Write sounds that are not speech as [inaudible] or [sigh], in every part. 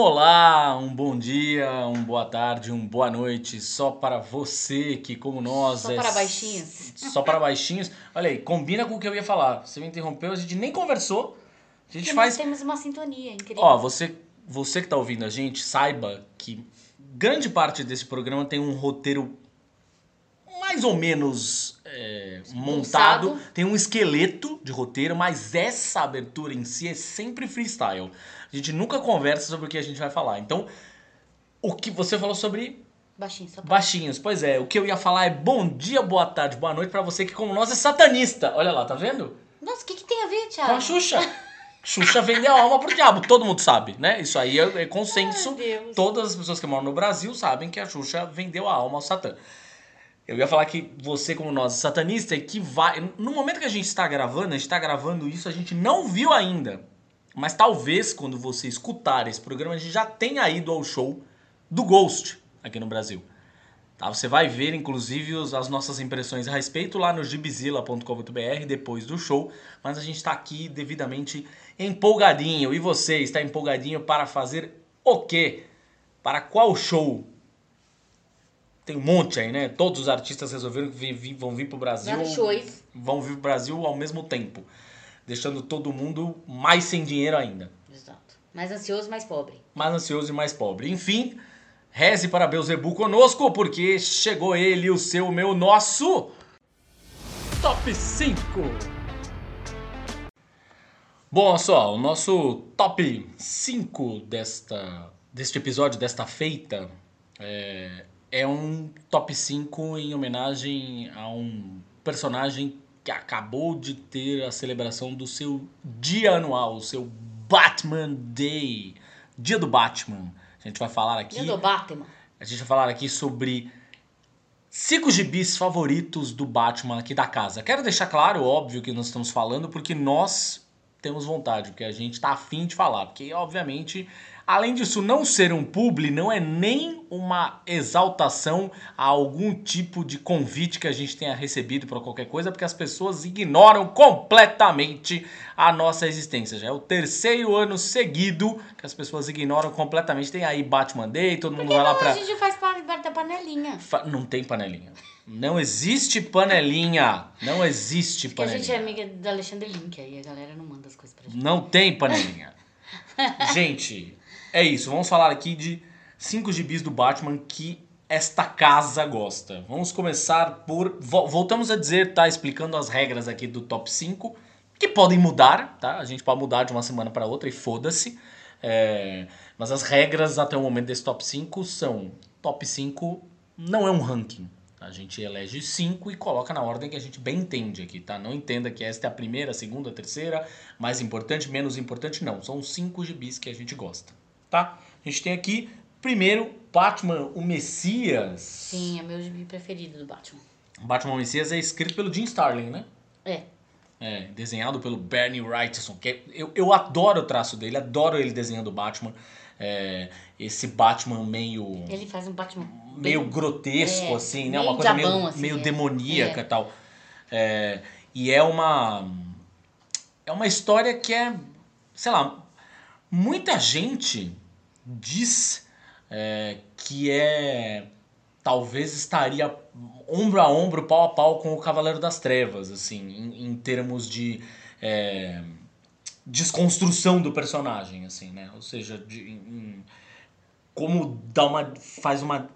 Olá, um bom dia, um boa tarde, um boa noite, só para você que, como nós, Só é para baixinhos. Só para baixinhos. Olha aí, combina com o que eu ia falar. Você me interrompeu, a gente nem conversou. A gente Porque faz. nós temos uma sintonia incrível. Ó, você, você que tá ouvindo a gente, saiba que grande parte desse programa tem um roteiro mais ou menos é, montado. Tem um esqueleto de roteiro, mas essa abertura em si é sempre freestyle. A gente nunca conversa sobre o que a gente vai falar. Então, o que você falou sobre Baixinho, só para... baixinhos. Pois é, o que eu ia falar é bom dia, boa tarde, boa noite pra você que, como nós, é satanista. Olha lá, tá vendo? Nossa, o que, que tem a ver, Com Thiago? a Xuxa. Xuxa vendeu a alma pro diabo, todo mundo sabe, né? Isso aí é, é consenso. Ai. Todas as pessoas que moram no Brasil sabem que a Xuxa vendeu a alma ao Satã. Eu ia falar que você, como nós, é satanista, é que vai. No momento que a gente está gravando, a gente está gravando isso, a gente não viu ainda. Mas talvez, quando você escutar esse programa, a gente já tenha ido ao show do Ghost aqui no Brasil. Tá? Você vai ver, inclusive, as nossas impressões a respeito lá no gibizilla.com.br depois do show. Mas a gente está aqui devidamente empolgadinho. E você está empolgadinho para fazer o quê? Para qual show? Tem um monte aí, né? Todos os artistas resolveram que vão vir pro Brasil. Vários shows. Vão vir pro Brasil ao mesmo tempo. Deixando todo mundo mais sem dinheiro ainda Exato. Mais ansioso, mais pobre. mais ansioso e mais pobre. Enfim, reze para Beuzebu conosco, porque chegou ele, o seu, o meu, nosso Top 5. Bom, pessoal, o nosso top 5 desta, deste episódio, desta feita, é, é um top 5 em homenagem a um personagem que acabou de ter a celebração do seu dia anual, o seu Batman Day, dia do Batman. A gente vai falar aqui. Dia do Batman. A gente vai falar aqui sobre cinco gibis favoritos do Batman aqui da casa. Quero deixar claro, óbvio, que nós estamos falando porque nós temos vontade, porque a gente tá afim de falar. Porque, obviamente, além disso não ser um publi, não é nem uma exaltação a algum tipo de convite que a gente tenha recebido para qualquer coisa, porque as pessoas ignoram completamente a nossa existência. Já é o terceiro ano seguido que as pessoas ignoram completamente. Tem aí Batman Day, todo mundo vai lá pra... a gente faz parte da panelinha. Fa- Não tem panelinha. Não existe panelinha. Não existe Porque a panelinha. gente é amiga da Alexandre Link, aí a galera não manda as coisas pra gente. Não tem panelinha. [laughs] gente, é isso. Vamos falar aqui de cinco gibis do Batman que esta casa gosta. Vamos começar por. vo- Voltamos a dizer, tá? Explicando as regras aqui do top 5, que podem mudar, tá? A gente pode mudar de uma semana para outra e foda-se. É, Mas as regras até o momento desse top 5 são: top 5 não é um ranking. A gente elege cinco e coloca na ordem que a gente bem entende aqui, tá? Não entenda que esta é a primeira, a segunda, a terceira, mais importante, menos importante, não. São cinco gibis que a gente gosta, tá? A gente tem aqui, primeiro, Batman, o Messias. Sim, é meu gibi preferido do Batman. Batman o Messias é escrito pelo Jim Starlin, né? É. É, desenhado pelo Bernie Wrightson, que é- eu, eu adoro o traço dele, adoro ele desenhando o Batman. É, esse Batman meio... Ele faz um Batman. meio bem- grotesco, é, assim, né? Uma coisa meio, assim, meio é. demoníaca e tal. É, e é uma. É uma história que é. Sei lá. Muita gente diz é, que é. Talvez estaria ombro a ombro, pau a pau com o Cavaleiro das Trevas, assim, em, em termos de. é, desconstrução do personagem, assim, né? Ou seja, de, em- como dá uma faz uma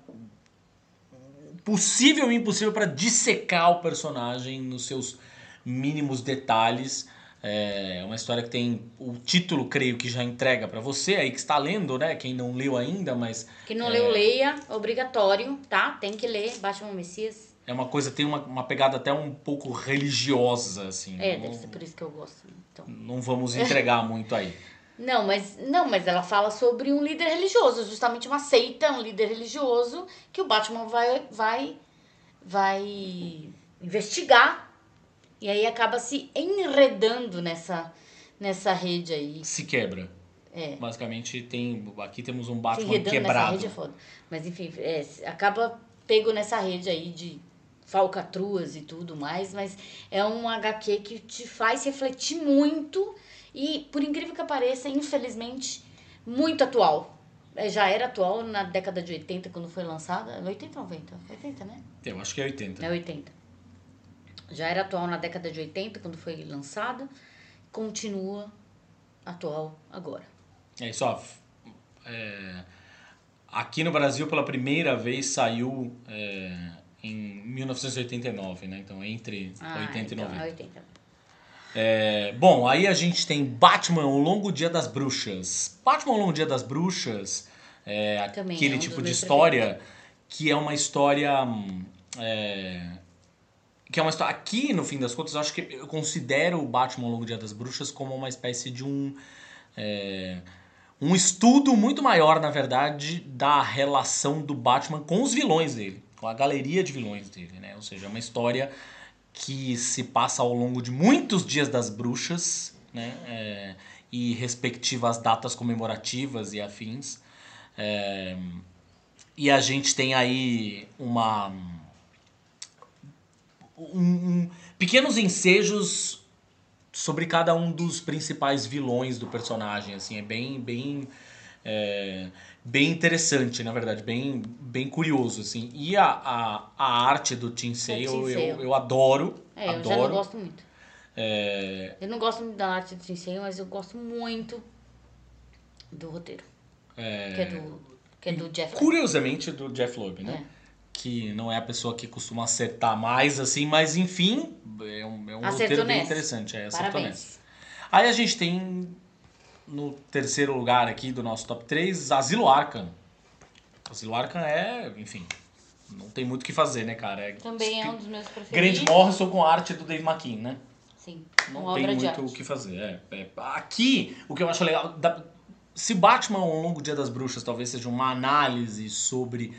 possível e impossível para dissecar o personagem nos seus mínimos detalhes. É uma história que tem o título, creio que já entrega para você aí que está lendo, né? Quem não leu ainda, mas Quem não leu, leia. Obrigatório, tá? Tem que ler Batman Messias. é uma coisa tem uma, uma pegada até um pouco religiosa assim. É, não, deve ser por isso que eu gosto. Então, não vamos entregar [laughs] muito aí. Não, mas não, mas ela fala sobre um líder religioso, justamente uma seita, um líder religioso que o Batman vai vai vai investigar e aí acaba se enredando nessa nessa rede aí. Se quebra. É. Basicamente tem aqui temos um Se Batman nessa quebrado. rede é foda. Mas enfim, é, se- acaba pego nessa rede aí de falcatruas e tudo mais, mas é um HQ que te faz refletir muito e, por incrível que pareça, infelizmente, muito atual. É, já era atual na década de 80, quando foi lançada. 80 ou 90? 80, né? Eu acho que é 80. É 80. Já era atual na década de 80, quando foi lançada. Continua atual agora. É isso, ó. é, aqui no Brasil, pela primeira vez, saiu é, em 1989, né? Então, entre 80 e então, 90. é 80. É, bom, aí a gente tem Batman, O Longo Dia das Bruxas. Batman, O Longo Dia das Bruxas é Também aquele é um tipo de história que é uma história... hum, é, que é uma história... Aqui, no fim das contas, eu acho que eu considero o Batman, Longo Dia das Bruxas como uma espécie de um... é, um estudo muito maior, na verdade, da relação do Batman com os vilões dele, com a galeria de vilões dele, né? Ou seja, é uma história que se passa ao longo de muitos dias das bruxas, né? É, e respectivas datas comemorativas e afins. É, e a gente tem aí uma um- um- pequenos ensejos sobre cada um dos principais vilões do personagem, assim, é bem bem é, bem interessante, na verdade, bem bem curioso, assim. E a, a, a arte do Tim Sale, Tim eu, Sale. eu adoro, É, eu adoro. já não gosto muito. É, Eu não gosto muito da arte do Sensei, mas eu gosto muito do roteiro. é, Que é do, que é do Jeff curiosamente do Jeff Loeb, né? Que não é a pessoa que costuma acertar mais, assim, mas enfim, é um, é um roteiro bem interessante. É, acertou nessa. Aí a gente tem no terceiro lugar aqui do nosso top 3, Asilo Arkham. Asilo Arkham é, enfim, não tem muito o que fazer, né, cara? É Também é um dos meus preferidos. Grande Morrison com a arte do Dave McKean, né? Sim, Não tem muito o que fazer. É, é. Aqui, o que eu acho legal. da- se Batman, ao longo Dia das Bruxas, talvez seja uma análise sobre.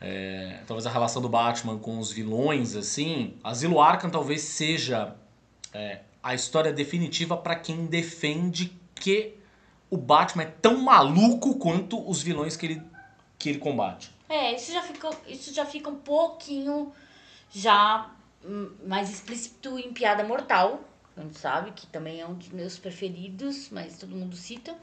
É, talvez a relação do Batman com os vilões, assim. Asilo Arkham talvez seja é, a história definitiva para quem defende que o Batman é tão maluco quanto os vilões que ele, que ele combate. É, isso já fica, isso já fica um pouquinho já hum, mais explícito em Piada Mortal. A gente sabe que também é um dos meus preferidos, mas todo mundo cita.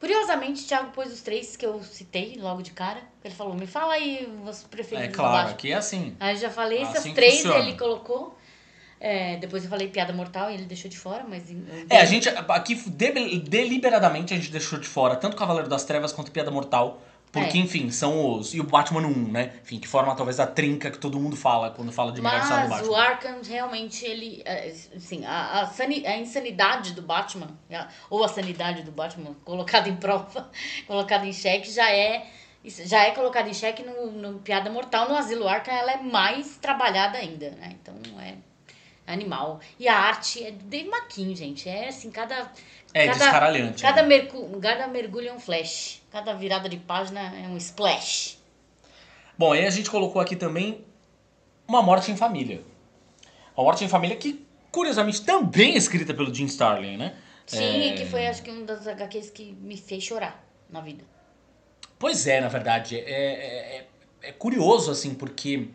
Curiosamente, o Thiago pôs os três que eu citei logo de cara. Ele falou, me fala aí os preferidos É claro, aqui é assim. Aí eu já falei, Assim essas três funciona. ele colocou. É, depois eu falei Piada Mortal e ele deixou de fora, mas... É, a gente aqui de- deliberadamente a gente deixou de fora tanto Cavaleiro das Trevas quanto Piada Mortal, porque É. enfim, são os e o Batman 1, né? Enfim, que forma talvez a trinca que todo mundo fala quando fala de melhor história do Mas Batman. o Arkham realmente, ele. é, Assim, a, a, sani- a insanidade do Batman, ou a sanidade do Batman, [laughs] colocada em prova, [laughs] colocada em xeque, já é. Já é colocada em xeque no, no Piada Mortal. No Asilo Arkham, ela é mais trabalhada ainda, né? Então é animal. E a arte é do Dave McKean, gente. É assim, cada. É cada, descaralhante. Cada, né? mercu, cada mergulho é um flash. Cada virada de página é um splash. Bom, aí a gente colocou aqui também Uma Morte em Família. Uma Morte em Família que, curiosamente, também é escrita pelo Jim Starlin, né? Sim, É, que foi acho que um das HQs que me fez chorar na vida. Pois é, na verdade. É, é, é- é curioso, assim, porque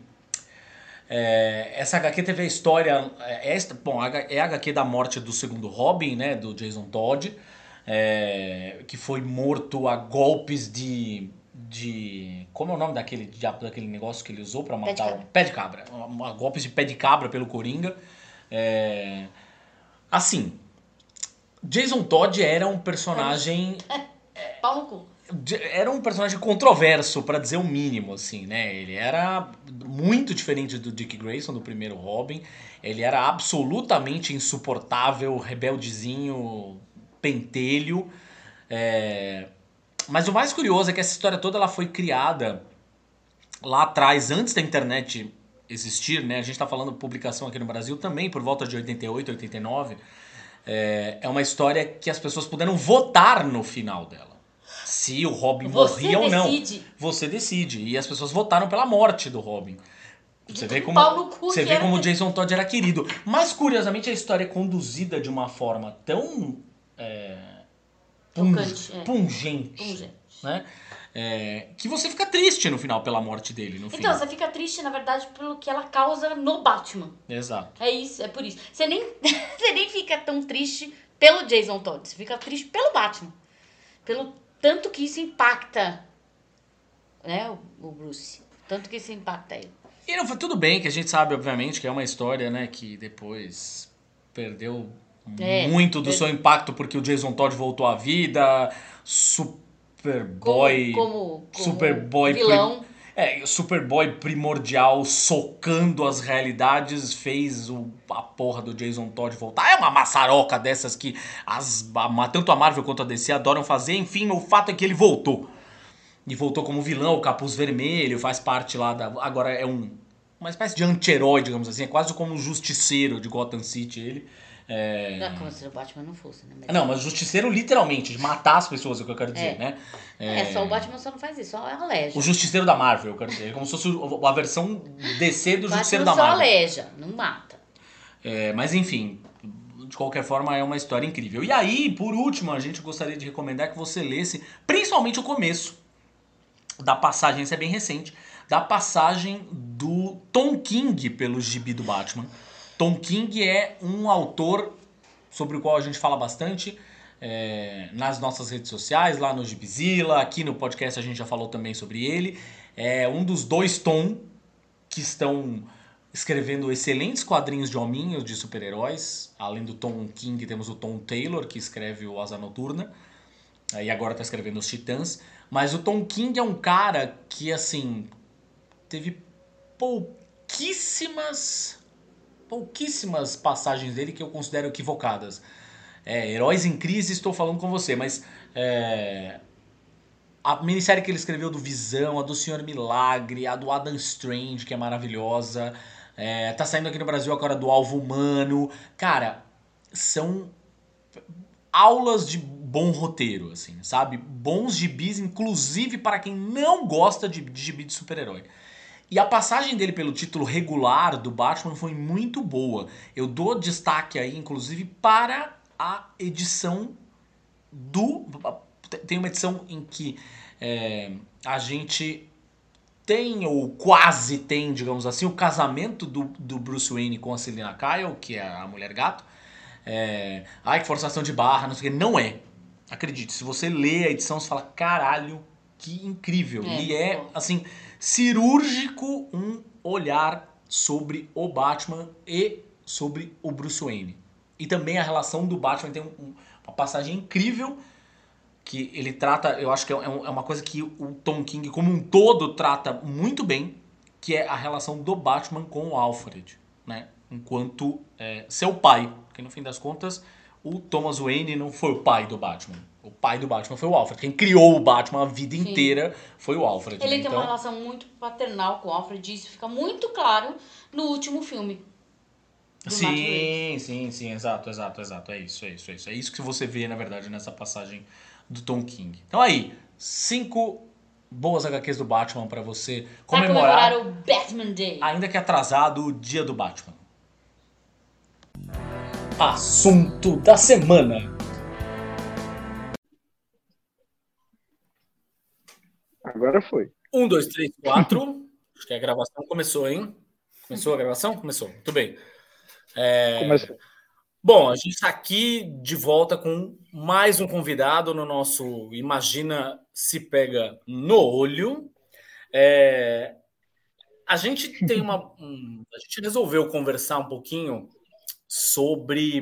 é, essa HQ teve a história. É, esta, bom, a H- é a HQ da morte do segundo Robin, né? Do Jason Todd, é, que foi morto a golpes de. de como é o nome daquele diabo daquele negócio que ele usou de matar o pé de cabra? A- a golpes de pé de cabra pelo Coringa. É, assim, Jason Todd era um personagem [laughs] Pau no cu. Era um personagem controverso, pra dizer o mínimo, assim, né? Ele era muito diferente do Dick Grayson, do primeiro Robin. Ele era absolutamente insuportável, rebeldezinho, pentelho. É, Mas o mais curioso é que essa história toda ela foi criada lá atrás, antes da internet existir, né? A gente tá falando publicação aqui no Brasil também, por volta de 88, 89. é, é uma história que as pessoas puderam votar no final dela. Se o Robin Você morria ou não. decide. Você decide. E as pessoas votaram pela morte do Robin. Você vê como, você vê como o Jason Todd era querido. Mas, curiosamente, a história é conduzida de uma forma tão é, pung- Tocante, é. pungente, Pungente. né? É, que você fica triste no final pela morte dele, no. Então, você fica triste, na verdade, pelo que ela causa no Batman. Exato. É isso, é por isso. Você nem, [laughs] você nem fica tão triste pelo Jason Todd, você fica triste pelo Batman. Pelo tanto que isso impacta, né, o, o Bruce. Tanto que isso impacta ele. E não foi tudo bem, que a gente sabe, obviamente, que é uma história, né, que depois perdeu É, muito do seu impacto porque o Jason Todd voltou à vida, Superboy, Como, como, como Superboy vilão. É, Superboy primordial socando as realidades fez o, a porra do Jason Todd voltar. É uma maçaroca dessas que as, a- tanto a Marvel quanto a DC adoram fazer. Enfim, o fato é que ele voltou. E voltou como vilão, o capuz vermelho, faz parte lá da. Agora é um. Uma espécie de anti-herói, digamos assim. É quase como um justiceiro de Gotham City, ele. É... Não, como se o Batman não fosse, né? Mas- Não, mas justiceiro literalmente, de matar as pessoas, é o que eu quero dizer, É. né? É, só o Batman só não faz isso, só aleja. O justiceiro da Marvel, eu quero dizer. É como se fosse a versão DC do justiceiro da só Marvel. aleja, não mata. É, mas enfim, de qualquer forma é uma história incrível. E aí, por último, a gente gostaria de recomendar que você lesse, principalmente o começo da passagem, isso é bem recente, da passagem do Tom King pelo gibi do Batman. Tom King é um autor sobre o qual a gente fala bastante é, nas nossas redes sociais, lá no Gibizilla, aqui no podcast a gente já falou também sobre ele. É um dos dois Tom que estão escrevendo excelentes quadrinhos de hominhos de super-heróis. Além do Tom King, temos o Tom Taylor, que escreve o Asa Noturna. E agora está escrevendo os Titãs. Mas o Tom King é um cara que, assim, teve pouquíssimas pouquíssimas passagens dele que eu considero equivocadas. É, Heróis em Crise, estou falando com você, mas é, a minissérie que ele escreveu do Visão, a do Senhor Milagre, a do Adam Strange, que é maravilhosa, é, tá saindo aqui no Brasil agora do Alvo Humano. Cara, são aulas de bom roteiro, assim, sabe? Bons gibis, inclusive para quem não gosta de, de gibi de super-herói. E a passagem dele pelo título regular do Batman foi muito boa. Eu dou destaque aí, inclusive, para a edição do. Tem uma edição em que é, a gente tem, ou quase tem, digamos assim, o casamento do, do Bruce Wayne com a Selina Kyle, que é a mulher gato. É, ai, que forçação de barra, não sei o que. Não é. Acredite, se você lê a edição, você fala, caralho, que incrível. É, e é, assim, cirúrgico um olhar sobre o Batman e sobre o Bruce Wayne. E também a relação do Batman tem um- um- uma passagem incrível que ele trata, eu acho que é, um- é uma coisa que o Tom King como um todo trata muito bem, que é a relação do Batman com o Alfred, né? Enquanto é, seu pai, porque no fim das contas o Thomas Wayne não foi o pai do Batman. O pai do Batman foi o Alfred. Quem criou o Batman a vida Sim. inteira foi o Alfred. Ele né? tem uma relação muito paternal com o Alfred, e isso fica muito claro no último filme. Sim, sim, sim, exato, exato, exato. É isso, é isso, é isso. É isso que você vê, na verdade, nessa passagem do Tom King. Então aí, cinco boas HQs do Batman pra você Pra comemorar, comemorar o Batman Day. ainda que atrasado, o dia do Batman. Assunto da semana. Agora foi. Um, dois, três, quatro. Acho que a gravação começou, hein? Começou a gravação? Começou. Muito bem. É, Começa. Bom, a gente está aqui de volta com mais um convidado no nosso Imagina se pega no olho. É, a gente tem uma, um- a gente resolveu conversar um pouquinho sobre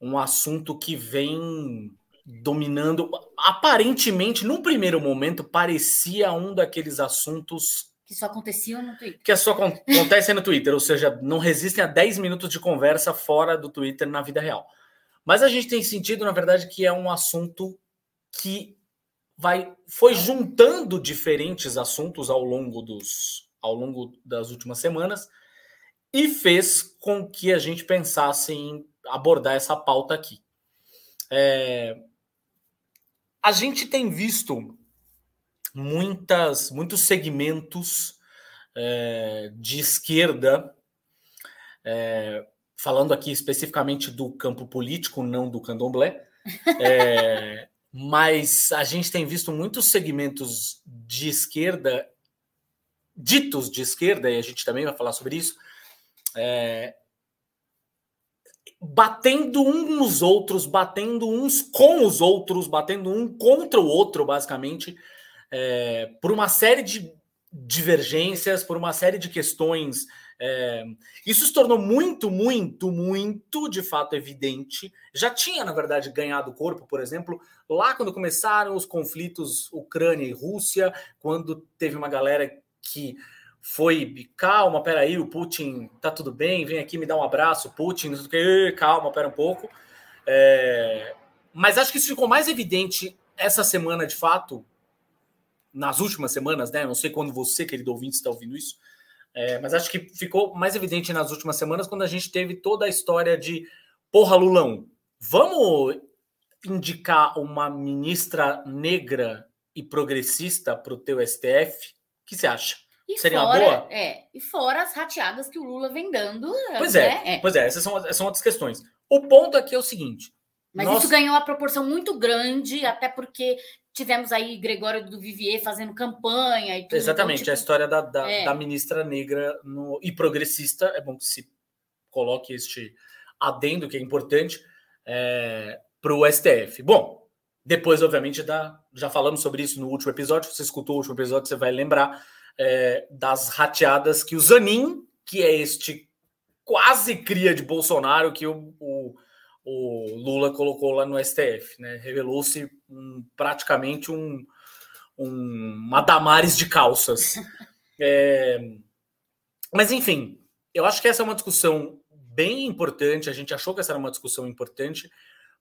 um assunto que vem dominando. Aparentemente, num primeiro momento, parecia um daqueles assuntos Que só acontecia no Twitter. que só acon- acontece no Twitter, ou seja, não resistem a 10 minutos de conversa fora do Twitter na vida real. Mas a gente tem sentido, na verdade, que é um assunto que vai foi juntando diferentes assuntos ao longo dos ao longo das últimas semanas e fez com que a gente pensasse em abordar essa pauta aqui. É, a gente tem visto muitas, muitos segmentos é, de esquerda, é, falando aqui especificamente do campo político, não do candomblé, é, [laughs] mas a gente tem visto muitos segmentos de esquerda, ditos de esquerda, e a gente também vai falar sobre isso, é, batendo uns nos outros, batendo uns com os outros, batendo um contra o outro, basicamente, é, por uma série de divergências, por uma série de questões. É, isso se tornou muito, muito, muito de fato evidente. Já tinha, na verdade, ganhado corpo, por exemplo, lá quando começaram os conflitos Ucrânia e Rússia, quando teve uma galera que foi calma, peraí, o Putin tá tudo bem, vem aqui me dar um abraço, Putin, não sei o que, calma, pera um pouco. É, mas acho que isso ficou mais evidente essa semana, de fato, nas últimas semanas, né? Não sei quando você, querido ouvinte, está ouvindo isso, é, mas acho que ficou mais evidente nas últimas semanas quando a gente teve toda a história de porra, Lulão, vamos indicar uma ministra negra e progressista para o teu STF? O que você acha? E Seria fora, uma boa? É, e fora as rateadas que o Lula vem dando. Pois é, né? é, pois é, essas são, são outras questões. O ponto aqui é o seguinte. Mas nós... isso ganhou uma proporção muito grande, até porque tivemos aí Gregório do Vivier fazendo campanha e tudo. Exatamente, então, tipo... a história da, da, é. da, ministra negra no, e progressista, é bom que se coloque este adendo, que é importante, é, para o STF. Bom, depois, obviamente, da, já falamos sobre isso no último episódio, se você escutou o último episódio, você vai lembrar é, das rateadas que o Zanin, que é este quase cria de Bolsonaro que o, o, o Lula colocou lá no STF, né? Revelou-se um, praticamente um, um uma Damares de calças. [laughs] É, mas enfim, eu acho que essa é uma discussão bem importante. A gente achou que essa era uma discussão importante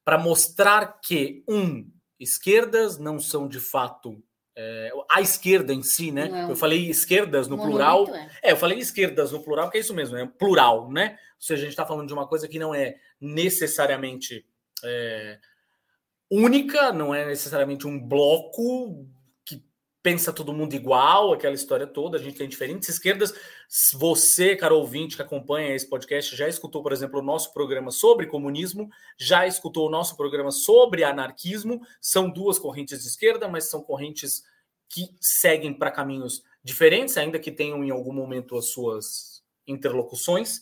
para mostrar que um esquerdas não são de fato é, a esquerda em si, né? Não. Eu falei esquerdas no plural. É. é. eu falei esquerdas no plural, porque é isso mesmo, é plural, né? Ou seja, a gente está falando de uma coisa que não é necessariamente é, única, não é necessariamente um bloco pensa todo mundo igual, aquela história toda, a gente tem diferentes esquerdas. Você, caro ouvinte que acompanha esse podcast, já escutou, por exemplo, o nosso programa sobre comunismo, já escutou o nosso programa sobre anarquismo. São duas correntes de esquerda, mas são correntes que seguem para caminhos diferentes, ainda que tenham em algum momento as suas interlocuções.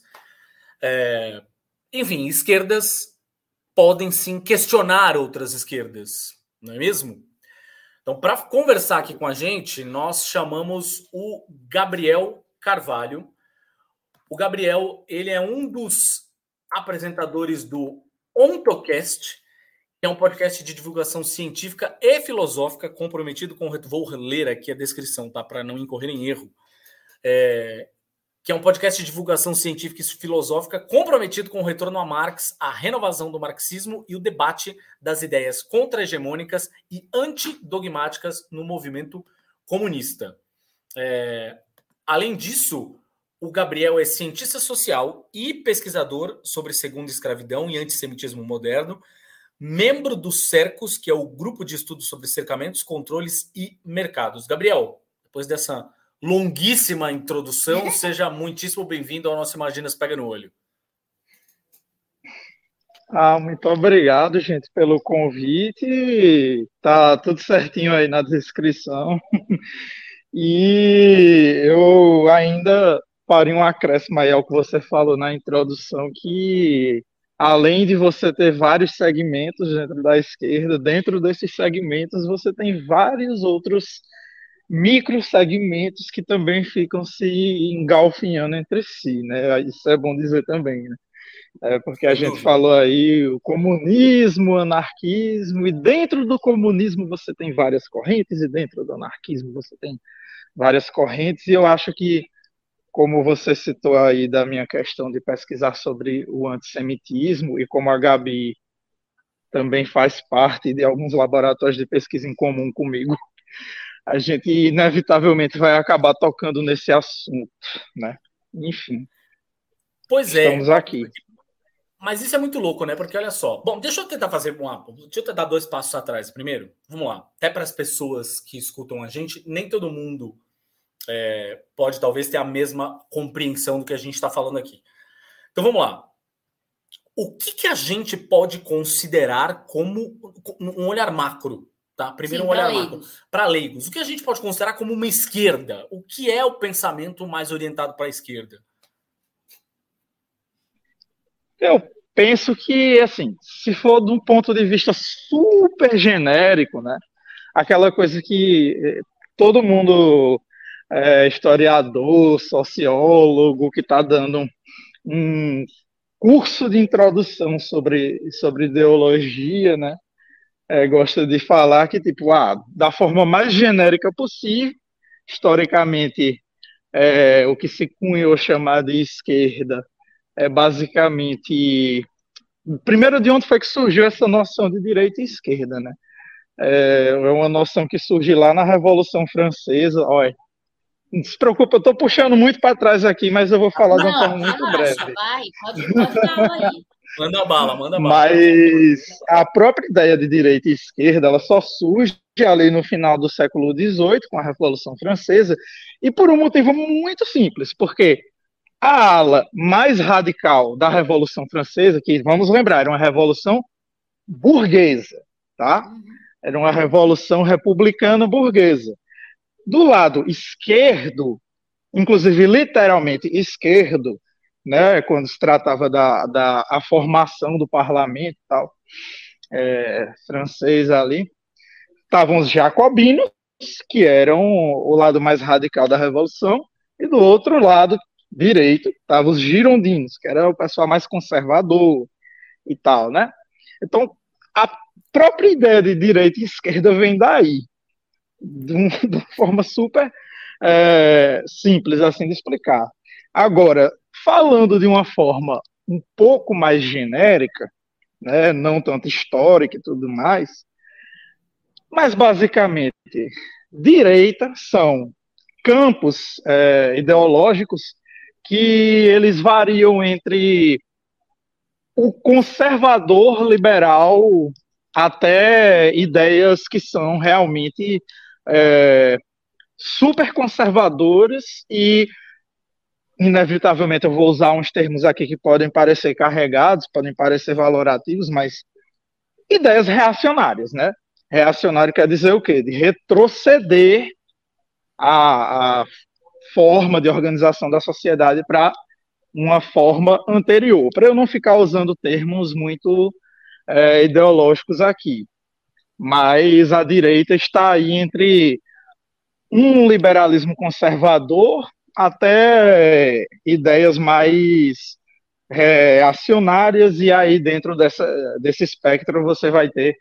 É... Enfim, esquerdas podem sim questionar outras esquerdas, não é mesmo? Então, para conversar aqui com a gente, nós chamamos o Gabriel Carvalho. O Gabriel, ele é um dos apresentadores do OntoCast, que é um podcast de divulgação científica e filosófica comprometido com... Vou ler aqui a descrição, tá? Para não incorrer em erro. É, que é um podcast de divulgação científica e filosófica comprometido com o retorno a Marx, a renovação do marxismo e o debate das ideias contra-hegemônicas e antidogmáticas no movimento comunista. É, além disso, o Gabriel é cientista social e pesquisador sobre segunda escravidão e antissemitismo moderno, membro do CERCOS, que é o grupo de estudos sobre cercamentos, controles e mercados. Gabriel, depois dessa longuíssima introdução. [laughs] Seja muitíssimo bem-vindo ao nosso Imaginas Pega no Olho. Ah, muito obrigado, gente, pelo convite. Tá tudo certinho aí na descrição. [laughs] E eu ainda farei um acréscimo aí ao que você falou na introdução, que além de você ter vários segmentos dentro da esquerda, dentro desses segmentos você tem vários outros microsegmentos que também ficam se engalfinhando entre si, né? Isso é bom dizer também, né? É porque a gente falou aí o comunismo, o anarquismo, e dentro do comunismo você tem várias correntes, e dentro do anarquismo você tem várias correntes, e eu acho que, como você citou aí da minha questão de pesquisar sobre o antissemitismo, e como a Gabi também faz parte de alguns laboratórios de pesquisa em comum comigo, [laughs] a gente inevitavelmente vai acabar tocando nesse assunto, né? Enfim. Pois é. Estamos aqui. Mas isso é muito louco, né? Porque olha só. Bom, deixa eu tentar fazer um. Deixa eu tentar dois passos atrás primeiro. Vamos lá. Até para as pessoas que escutam a gente, nem todo mundo é, pode talvez ter a mesma compreensão do que a gente está falando aqui. Então vamos lá. O que, que a gente pode considerar como um olhar macro? Tá? Primeiro Sim, um olhar macro. Para leigos. O que a gente pode considerar como uma esquerda? O que é o pensamento mais orientado para a esquerda? Eu penso que, assim, se for de um ponto de vista super genérico, né? Aquela coisa que eh, todo mundo, é, historiador, sociólogo, que está dando um, um, curso de introdução sobre, sobre ideologia, né? É, gosta de falar que, tipo, ah, da forma mais genérica possível, historicamente, é, o que se cunhou chamar de esquerda é basicamente. Primeiro, de onde foi que surgiu essa noção de direita e esquerda, né? É, é uma noção que surgiu lá na Revolução Francesa. Olha, não se preocupe, eu estou puxando muito para trás aqui, mas eu vou falar não, de uma forma muito breve. Vai, pode, pode aí. Manda bala, manda bala. Mas a própria ideia de direita e esquerda, ela só surge ali no final do século XVIII, com a Revolução Francesa, e por um motivo muito simples, porque a ala mais radical da Revolução Francesa, que vamos lembrar, era uma revolução burguesa, tá? Era uma revolução republicana burguesa. Do lado esquerdo, inclusive literalmente esquerdo, né, quando se tratava da, da a formação do parlamento tal, é, francês ali, estavam os jacobinos, que eram o lado mais radical da revolução, e do outro lado, direito, estavam os girondinos, que era o pessoal mais conservador e tal, né? Então, a própria ideia de direita e esquerda vem daí, de, um, [laughs] uma forma super é, simples assim de explicar. Agora, falando de uma forma um pouco mais genérica, né, não tanto histórica e tudo mais, mas basicamente, direita são campos é, ideológicos que eles variam entre o conservador liberal até ideias que são realmente é, super conservadoras e inevitavelmente eu vou usar uns termos aqui que podem parecer carregados, podem parecer valorativos, mas ideias reacionárias, né? Reacionário quer dizer o quê? De retroceder a, a forma de organização da sociedade para uma forma anterior, para eu não ficar usando termos muito é, ideológicos aqui. Mas a direita está aí entre um liberalismo conservador até ideias mais reacionárias, e aí dentro dessa, desse espectro você vai ter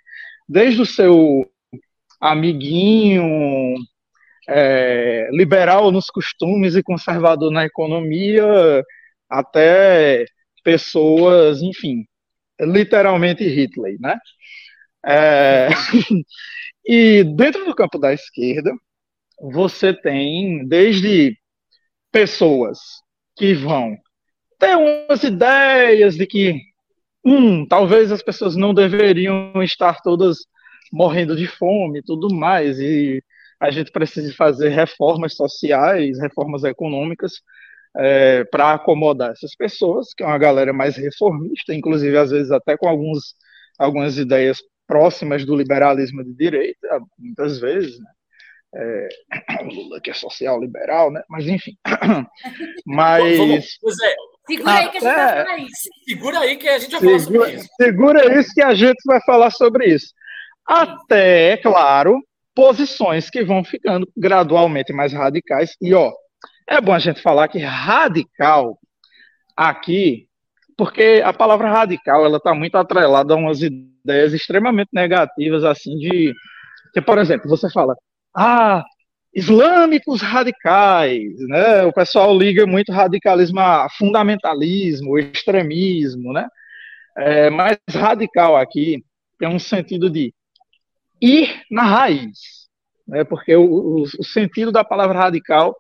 desde o seu amiguinho é, liberal nos costumes e conservador na economia, até pessoas, enfim, literalmente Hitler, né? É, [laughs] e dentro do campo da esquerda, você tem desde pessoas que vão ter umas ideias de que, hum, talvez as pessoas não deveriam estar todas morrendo de fome e tudo mais, e a gente precisa fazer reformas sociais, reformas econômicas é, para acomodar essas pessoas, que é uma galera mais reformista, inclusive às vezes até com alguns, algumas ideias próximas do liberalismo de direita, muitas vezes, né? É, [clears throat] o Lula que é social liberal, né? Mas enfim. [laughs] Mas. Zé, segura aí que a gente vai falar isso. Segura aí que a gente vai segura, falar sobre isso. Segura isso que a gente vai falar sobre isso. Até, é claro, posições que vão ficando gradualmente mais radicais. E, ó, é bom a gente falar que radical aqui, porque a palavra radical ela está muito atrelada a umas ideias extremamente negativas, assim, de. Que, por exemplo, você fala, ah, islâmicos radicais, né? O pessoal liga muito radicalismo a fundamentalismo, extremismo, né? É, mas radical aqui tem um sentido de ir na raiz, né? porque o, o, o sentido da palavra radical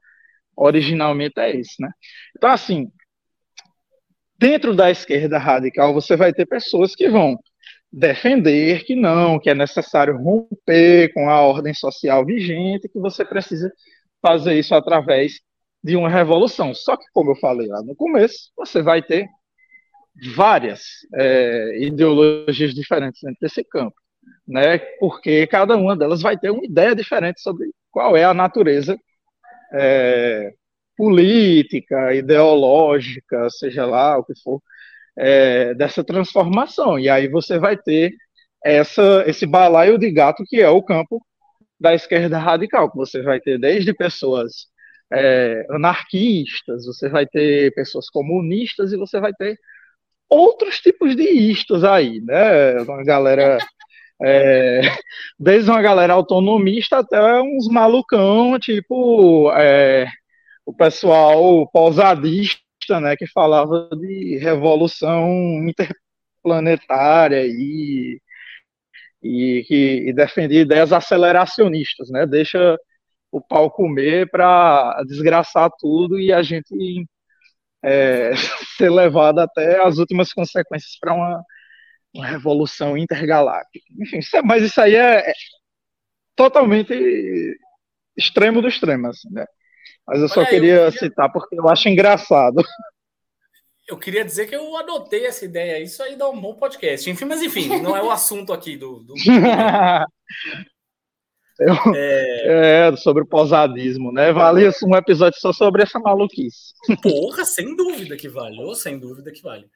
originalmente é esse. Né? Então, assim, dentro da esquerda radical, você vai ter pessoas que vão defender que não, que é necessário romper com a ordem social vigente, que você precisa fazer isso através de uma revolução. Só que, como eu falei lá no começo, você vai ter várias é, ideologias diferentes dentro desse campo, né? Porque cada uma delas vai ter uma ideia diferente sobre qual é a natureza é, política, ideológica, seja lá o que for, é, dessa transformação. E aí você vai ter essa, esse balaio de gato que é o campo da esquerda radical, que você vai ter desde pessoas é, anarquistas, você vai ter pessoas comunistas e você vai ter outros tipos de istas aí, né? Uma galera. É, desde uma galera autonomista até uns malucão, tipo é, o pessoal pousadista, né, que falava de revolução interplanetária e, e que e defendia ideias aceleracionistas, né? Deixa o pau comer para desgraçar tudo e a gente é, [laughs] ser levado até as últimas consequências para uma, uma, revolução intergaláctica. Enfim, isso é, mas isso aí é, é, totalmente extremo do extremo, assim, né? Mas eu só queria, eu queria citar porque eu acho engraçado. [laughs] Eu queria dizer que eu adotei essa ideia. Isso aí dá um bom podcast. Enfim, mas enfim, não é o assunto aqui do. do... [laughs] Eu, é... é... sobre o posadismo, né? Vale um episódio só sobre essa maluquice. [laughs] Porra, sem dúvida que vale. Ou sem dúvida que vale.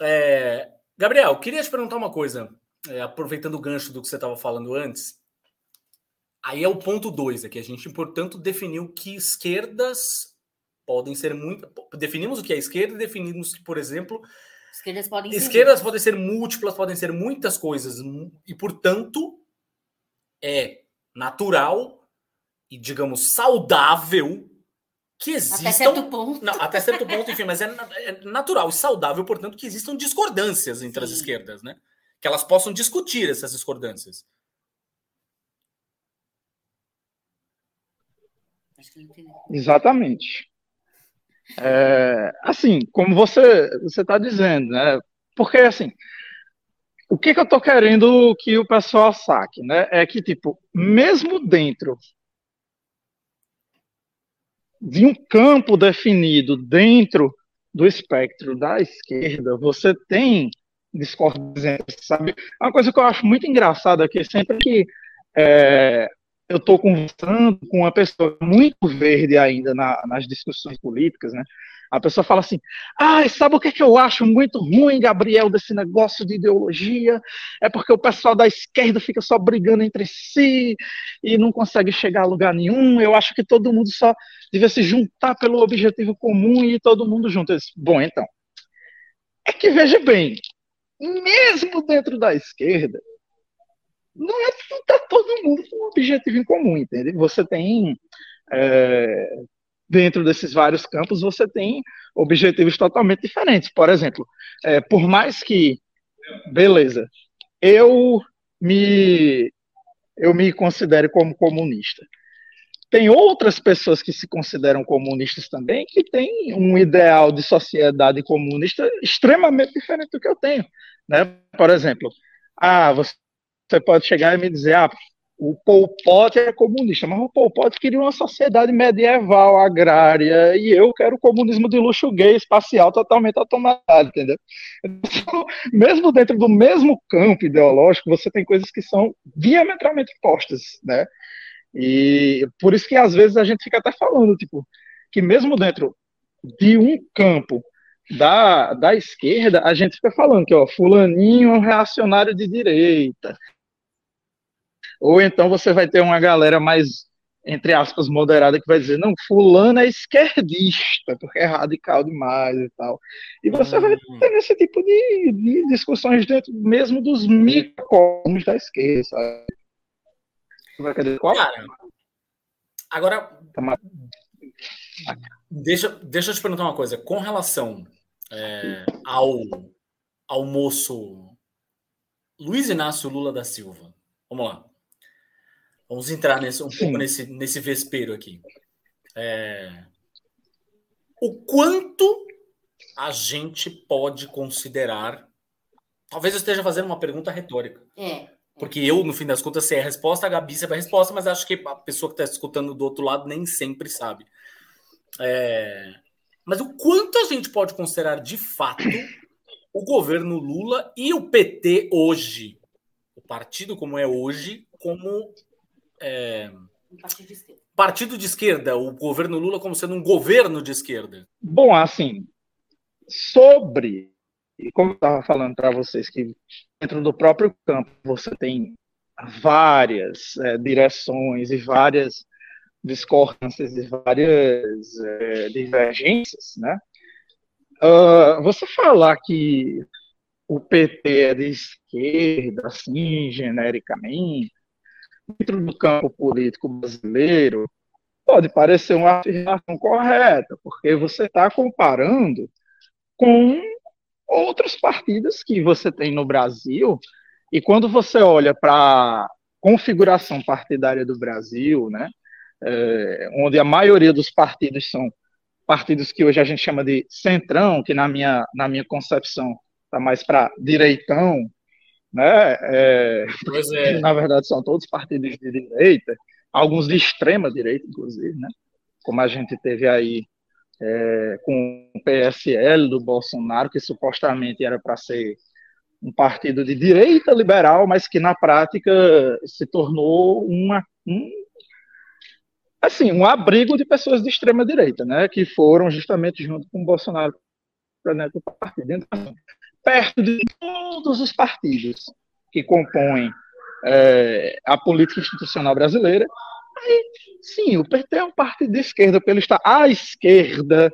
É... Gabriel, queria te perguntar uma coisa. É, aproveitando o gancho do que você estava falando antes. Aí é o ponto 2 aqui. A gente, portanto, definiu que esquerdas podem ser muito. Definimos o que é esquerda e definimos que, por exemplo. Esquerdas podem esquerdas ser. podem ser múltiplas, podem ser muitas coisas. E, portanto, é natural e, digamos, saudável que existam. Até certo ponto. Não, até certo ponto, enfim, mas é, é natural e saudável, portanto, que existam discordâncias entre Sim. as esquerdas, né? Que elas possam discutir essas discordâncias. Exatamente. É, assim, como você você está dizendo, né? Porque assim, o que, que eu estou querendo que o pessoal saque, né? É que, tipo, mesmo dentro de um campo definido dentro do espectro da esquerda, você tem discordâncias, sabe? Uma coisa que eu acho muito engraçada é que sempre que é, eu estou conversando com uma pessoa muito verde ainda na, nas discussões políticas, né? A pessoa fala assim: ah, sabe o que, é que eu acho muito ruim, Gabriel, desse negócio de ideologia? É porque o pessoal da esquerda fica só brigando entre si e não consegue chegar a lugar nenhum. Eu acho que todo mundo só devia se juntar pelo objetivo comum e todo mundo junto. Disse, Bom, então. É que veja bem, mesmo dentro da esquerda, não é tá todo mundo com um objetivo em comum, entende? Você tem é, dentro desses vários campos, você tem objetivos totalmente diferentes. Por exemplo, é, por mais que, beleza, eu me, eu me considere como comunista. Tem outras pessoas que se consideram comunistas também, que têm um ideal de sociedade comunista extremamente diferente do que eu tenho. Né? Por exemplo, ah, você pode chegar e me dizer, ah, o Pol Pot é comunista, mas o Pol Pot queria uma sociedade medieval, agrária, e eu quero o comunismo de luxo gay, espacial, totalmente automatizado, entendeu? Então, mesmo dentro do mesmo campo ideológico, você tem coisas que são diametralmente opostas, né? E por isso que às vezes a gente fica até falando, tipo, que mesmo dentro de um campo da, da esquerda, a gente fica falando que, ó, fulaninho é um reacionário de direita, ou então você vai ter uma galera mais, entre aspas, moderada que vai dizer, não, fulano é esquerdista, porque é radical demais e tal. E você hum. vai ter esse tipo de, de, discussões dentro mesmo dos microcosmos da esquerda, sabe? Vai querer qual? Cara, agora, tá deixa, deixa eu te perguntar uma coisa. Com relação é, ao, ao moço Luiz Inácio Lula da Silva, vamos lá. Vamos entrar nesse, um Sim. pouco nesse, nesse vespeiro aqui. É... O quanto a gente pode considerar. Talvez eu esteja fazendo uma pergunta retórica. É. Porque eu, no fim das contas, sei a resposta, a Gabi sabe a resposta, mas acho que a pessoa que está escutando do outro lado nem sempre sabe. É... Mas o quanto a gente pode considerar de fato o governo Lula e o PT hoje, o partido como é hoje, como é... Partido de esquerda. partido de esquerda, o governo Lula como sendo um governo de esquerda? Bom, assim, sobre, e como eu estava falando para vocês, que dentro do próprio campo você tem várias é, direções e várias discordâncias e várias é, divergências, né? Uh, você falar que o PT é de esquerda, assim, genericamente, dentro do campo político brasileiro, pode parecer uma afirmação correta, porque você está comparando com outros partidos que você tem no Brasil, e quando você olha para a configuração partidária do Brasil, né, é, onde a maioria dos partidos são partidos que hoje a gente chama de centrão, que na minha, na minha concepção está mais para direitão, né? É, é. Na verdade, são todos partidos de direita, alguns de extrema direita, inclusive, né? Como a gente teve aí é, com o PSL do Bolsonaro, que supostamente era para ser um partido de direita liberal, mas que na prática se tornou uma, um, assim, um abrigo de pessoas de extrema direita, né, que foram justamente junto com o Bolsonaro para dentro do partido. Então, perto de todos os partidos que compõem é, a política institucional brasileira, aí, sim, o PT é um partido de esquerda, porque ele está à esquerda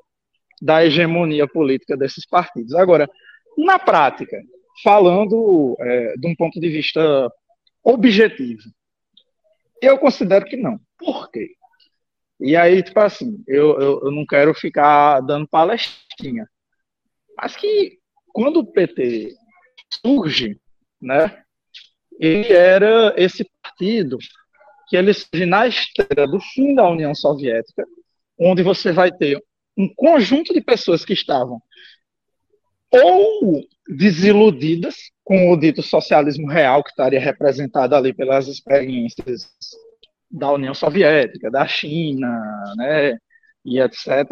da hegemonia política desses partidos. Agora, na prática, falando é, de um ponto de vista objetivo, eu considero que não. Por quê? E aí, tipo assim, eu, eu, eu não quero ficar dando palestrinha. Mas que quando o PT surge, né, ele era esse partido que ele surge na esteira do fim da União Soviética, onde você vai ter um conjunto de pessoas que estavam ou desiludidas com o dito socialismo real, que estaria representado ali pelas experiências da União Soviética, da China, né, e etc.,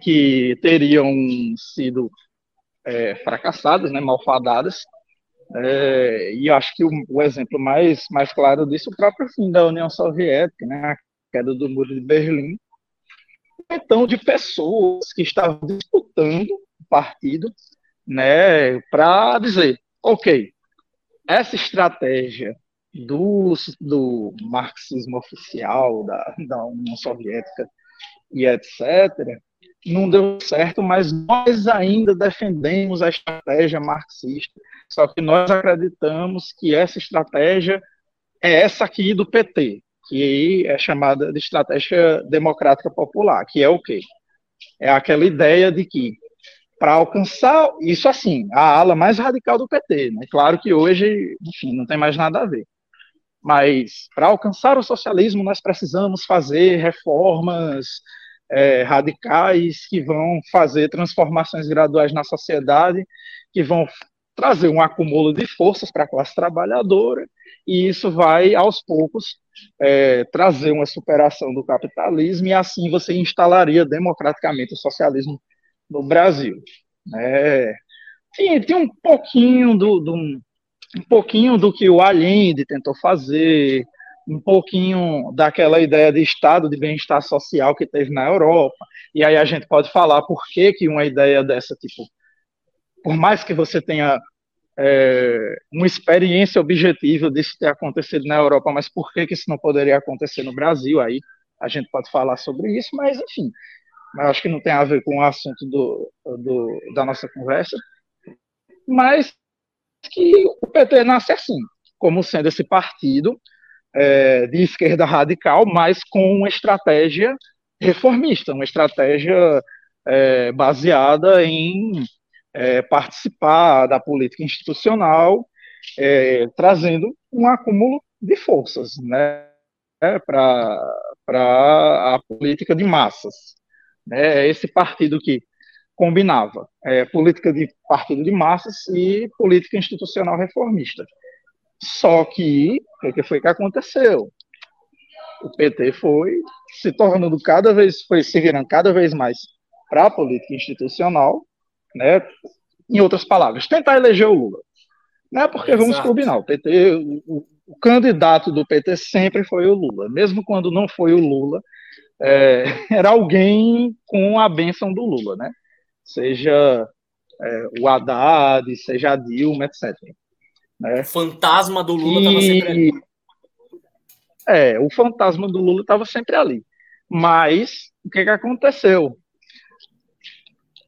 que teriam sido é, fracassadas, né, malfadadas. É, e acho que o, o, exemplo mais, mais claro disso é o próprio fim da União Soviética, né, a queda do Muro de Berlim. Então, de pessoas que estavam disputando o partido né, para dizer, ok, essa estratégia do, do marxismo oficial da, da União Soviética e etc., não deu certo, mas nós ainda defendemos a estratégia marxista. Só que nós acreditamos que essa estratégia é essa aqui do PT, que é chamada de estratégia democrática popular, que é o quê? É aquela ideia de que para alcançar isso assim, a ala mais radical do PT, né? Claro que hoje, enfim, não tem mais nada a ver. Mas para alcançar o socialismo, nós precisamos fazer reformas é, radicais que vão fazer transformações graduais na sociedade, que vão trazer um acúmulo de forças para a classe trabalhadora, e isso vai, aos poucos, é, trazer uma superação do capitalismo, e assim você instalaria democraticamente o socialismo no Brasil. É, tem, tem um pouquinho do, do, um pouquinho do que o Allende tentou fazer, um pouquinho daquela ideia de estado de bem-estar social que teve na Europa. E aí a gente pode falar por que, que uma ideia dessa, tipo, por mais que você tenha é, uma experiência objetiva disso ter acontecido na Europa, mas por que, que isso não poderia acontecer no Brasil? Aí a gente pode falar sobre isso, mas enfim, acho que não tem a ver com o assunto do, do da nossa conversa. Mas que o PT nasce assim, como sendo esse partido é, de esquerda radical, mas com uma estratégia reformista, uma estratégia é, baseada em é, participar da política institucional, é, trazendo um acúmulo de forças né, para a política de massas. Né, esse partido que combinava é, política de partido de massas e política institucional reformista. Só que, o que foi que aconteceu? O PT foi se tornando cada vez, foi se virando cada vez mais para a política institucional, né? Em outras palavras, tentar eleger o Lula. Né? Porque Exato. vamos combinar, o PT, o, o, candidato do PT sempre foi o Lula, mesmo quando não foi o Lula, é, [laughs] era alguém com a bênção do Lula, né? Seja é, o Haddad, seja a Dilma, etc. Né? O fantasma do Lula estava sempre ali. É, o fantasma do Lula estava sempre ali. Mas o que, que aconteceu?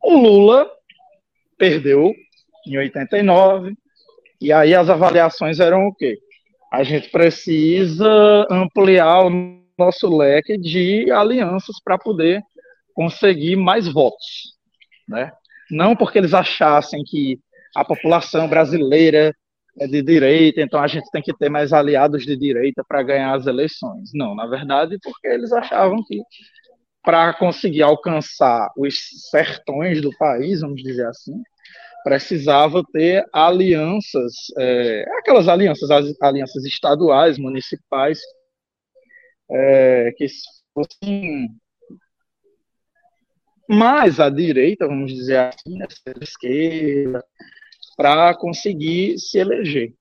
O Lula perdeu em 89, e aí as avaliações eram o quê? A gente precisa ampliar o nosso leque de alianças para poder conseguir mais votos, né? Não porque eles achassem que a população brasileira é de direita, então a gente tem que ter mais aliados de direita para ganhar as eleições. Não, na verdade, porque eles achavam que para conseguir alcançar os sertões do país, vamos dizer assim, precisava ter alianças, é, aquelas alianças, as alianças estaduais, municipais, é, que fossem mais à direita, vamos dizer assim, né, esquerda, para conseguir se eleger.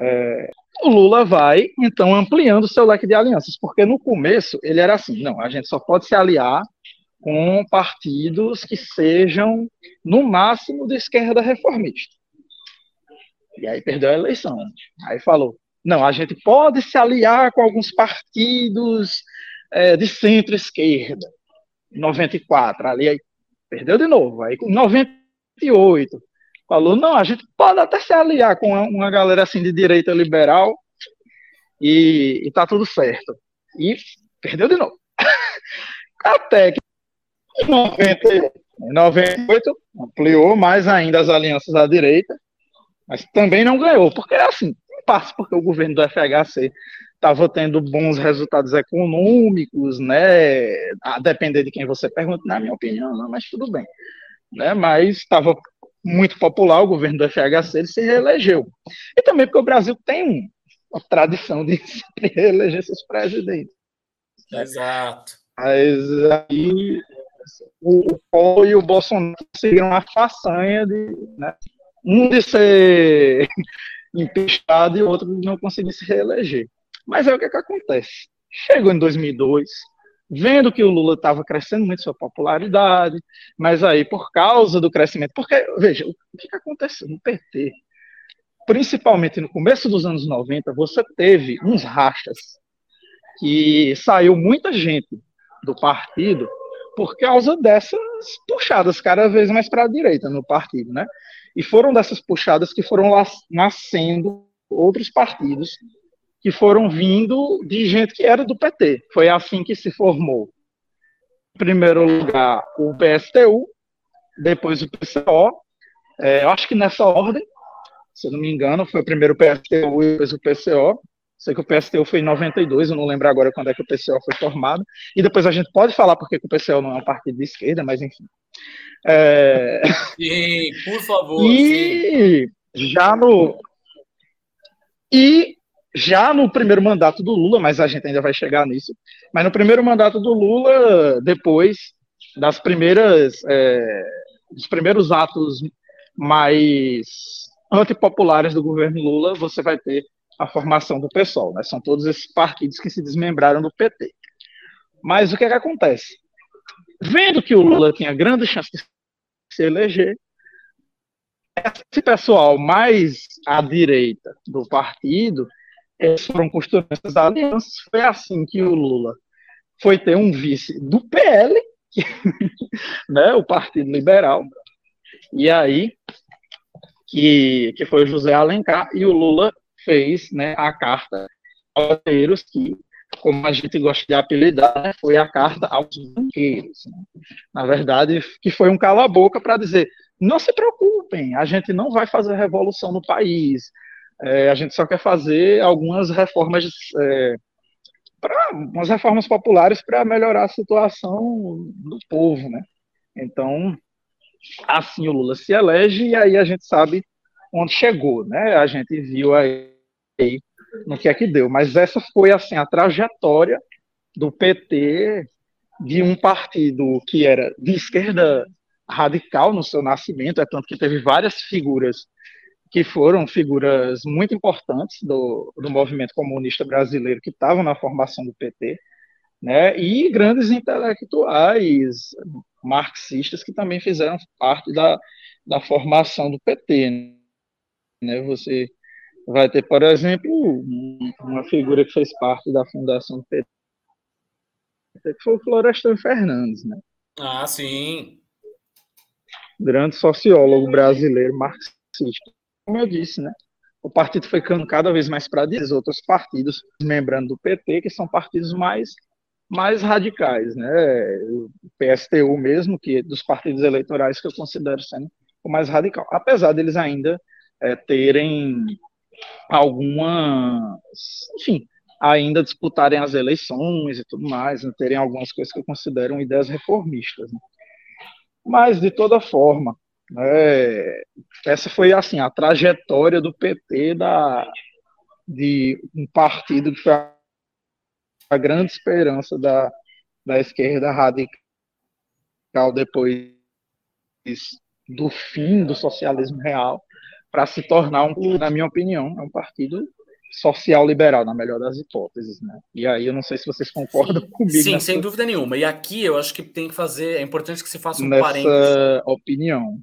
É, o Lula vai, então, ampliando seu leque de alianças, porque no começo ele era assim: não, a gente só pode se aliar com partidos que sejam, no máximo, de esquerda reformista. E aí perdeu a eleição. Aí falou: não, a gente pode se aliar com alguns partidos é, de centro-esquerda. 94, ali aí perdeu de novo. Aí com 98, falou: não, a gente pode até se aliar com uma, galera assim de direita liberal e, e tá tudo certo. E perdeu de novo. [laughs] Até que em 90, 98 ampliou mais ainda as alianças à direita, mas também não ganhou, porque é assim, passa porque o governo do FHC estava tendo bons resultados econômicos, né? A depender de quem você pergunta, na minha opinião, não, mas tudo bem. Né? Mas estava muito popular, o governo do FHC ele se reelegeu. E também porque o Brasil tem uma tradição de [laughs] se reeleger seus presidentes. Exato. Mas aí o Paulo e o Bolsonaro conseguiram a façanha de né, um de ser [laughs] empichado e o outro de não conseguir se reeleger. Mas é o que, é que acontece. Chegou em 2002, vendo que o Lula estava crescendo muito sua popularidade, mas aí por causa do crescimento, porque veja, o que, aconteceu no PT, principalmente no começo dos anos 90, você teve uns rachas que saiu muita gente do partido por causa dessas puxadas cada vez mais para a direita no partido, né? E foram dessas puxadas que foram nascendo outros partidos que foram vindo de gente que era do PT. Foi assim que se formou. Em primeiro lugar, o PSTU, depois o PCO. É, eu acho que nessa ordem, se eu não me engano, foi o primeiro o PSTU e depois o PCO. Sei que o PSTU foi em 92, eu não lembro agora quando é que o PCO foi formado. E depois a gente pode falar porque o PCO não é um partido de esquerda, mas enfim. É... Sim, por favor. E sim. já no. E já no primeiro mandato do Lula, mas a gente ainda vai chegar nisso, mas no primeiro mandato do Lula, depois das primeiras, é, dos primeiros atos mais antipopulares do governo Lula, você vai ter a formação do PSOL, né? São todos esses partidos que se desmembraram do PT. Mas o que, é que acontece? Vendo que o Lula tinha grande chance de se eleger, esse pessoal mais à direita do partido eles foram construindo essas alianças. Foi assim que o Lula foi ter um vice do PL, que, [laughs] né, o Partido Liberal, e aí que, que foi José Alencar, e o Lula fez né, a carta aos banqueiros, que, como a gente gosta de apelidar, né, foi a carta aos banqueiros. Né? Na verdade, que foi um cala-boca para dizer: não se preocupem, a gente não vai fazer revolução no país, é, a gente só quer fazer algumas reformas, é, para umas reformas populares para melhorar a situação do povo, né? Então, assim o Lula se elege e aí a gente sabe onde chegou, né? A gente viu aí no que é que deu, mas essa foi assim a trajetória do PT de um partido que era de esquerda radical no seu nascimento, é tanto que teve várias figuras que foram figuras muito importantes do, do movimento comunista brasileiro que estavam na formação do PT, né, e grandes intelectuais marxistas que também fizeram parte da, da formação do PT. Né? Você vai ter, por exemplo, uma figura que fez parte da fundação do PT, que foi o Florestan Fernandes. Né? Ah, sim. Grande sociólogo brasileiro marxista. Como eu disse, né? o partido foi ficando cada vez mais para dizer outros partidos, membrando do PT, que são partidos mais mais radicais, né? O PSTU mesmo, que é dos partidos eleitorais que eu considero sendo o mais radical, apesar deles ainda é, terem algumas, enfim, ainda disputarem as eleições e tudo mais, né? terem algumas coisas que eu considero ideias reformistas. Né? Mas de toda forma, né, essa foi assim a trajetória do PT da de um partido que foi a grande esperança da, da esquerda radical depois do fim do socialismo real para se tornar, um, na minha opinião, um partido social liberal, na melhor das hipóteses, né? E aí eu não sei se vocês concordam Sim. comigo. Sim, sem dúvida nenhuma. E aqui eu acho que tem que fazer, é importante que se faça um nessa parênteses. opinião.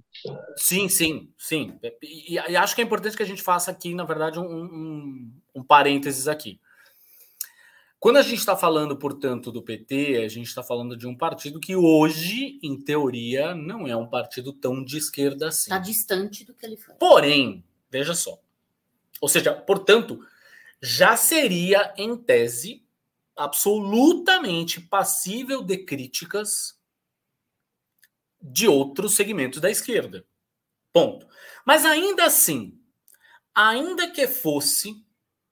Sim, sim, sim. E, e acho que é importante que a gente faça aqui, na verdade, um, um, um parênteses aqui. Quando a gente está falando, portanto, do PT, a gente está falando de um partido que hoje, em teoria, não é um partido tão de esquerda assim. Está distante do que ele foi. Porém, veja só. Ou seja, portanto, já seria, em tese, absolutamente passível de críticas de outros segmentos da esquerda. Ponto. Mas ainda assim, ainda que fosse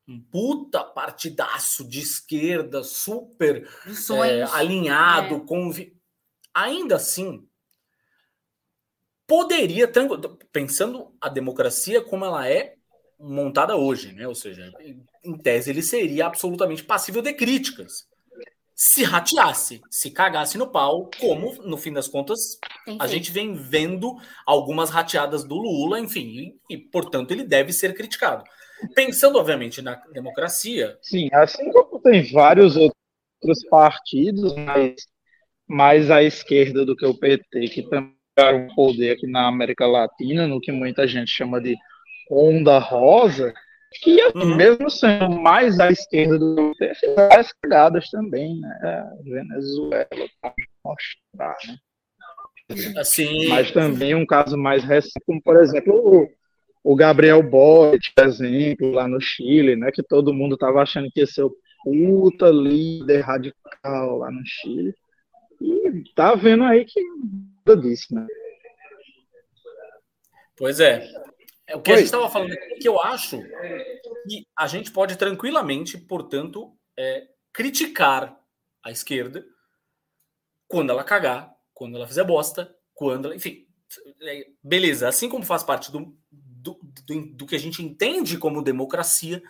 um puta partidaço de esquerda super é, alinhado é. com ainda assim poderia pensando a democracia como ela é montada hoje, né? Ou seja, em tese ele seria absolutamente passível de críticas. Se rateasse, se cagasse no pau, como no fim das contas a gente vem vendo algumas rateadas do Lula, enfim, e, e portanto ele deve ser criticado. Pensando, obviamente, na democracia. Sim, assim como tem vários outros partidos mais, mais à esquerda do que o PT, que também um poder aqui na América Latina, no que muita gente chama de onda rosa, que assim, uhum. mesmo sendo mais à esquerda do PT, fez várias cagadas também, né? A Venezuela para mostrar, né? Assim... Mas também um caso mais recente, como por exemplo o, o Gabriel Boric, por exemplo, lá no Chile, né? Que todo mundo estava achando que ia ser o puta líder radical lá no Chile. E tá vendo aí que nada disso, né? Pois é. É o que Oi. a gente estava falando aqui, que eu acho que a gente pode tranquilamente, portanto, é, criticar a esquerda quando ela cagar, quando ela fizer bosta, quando ela. Enfim, é, beleza. Assim como faz parte do, do, do, do que a gente entende como democracia,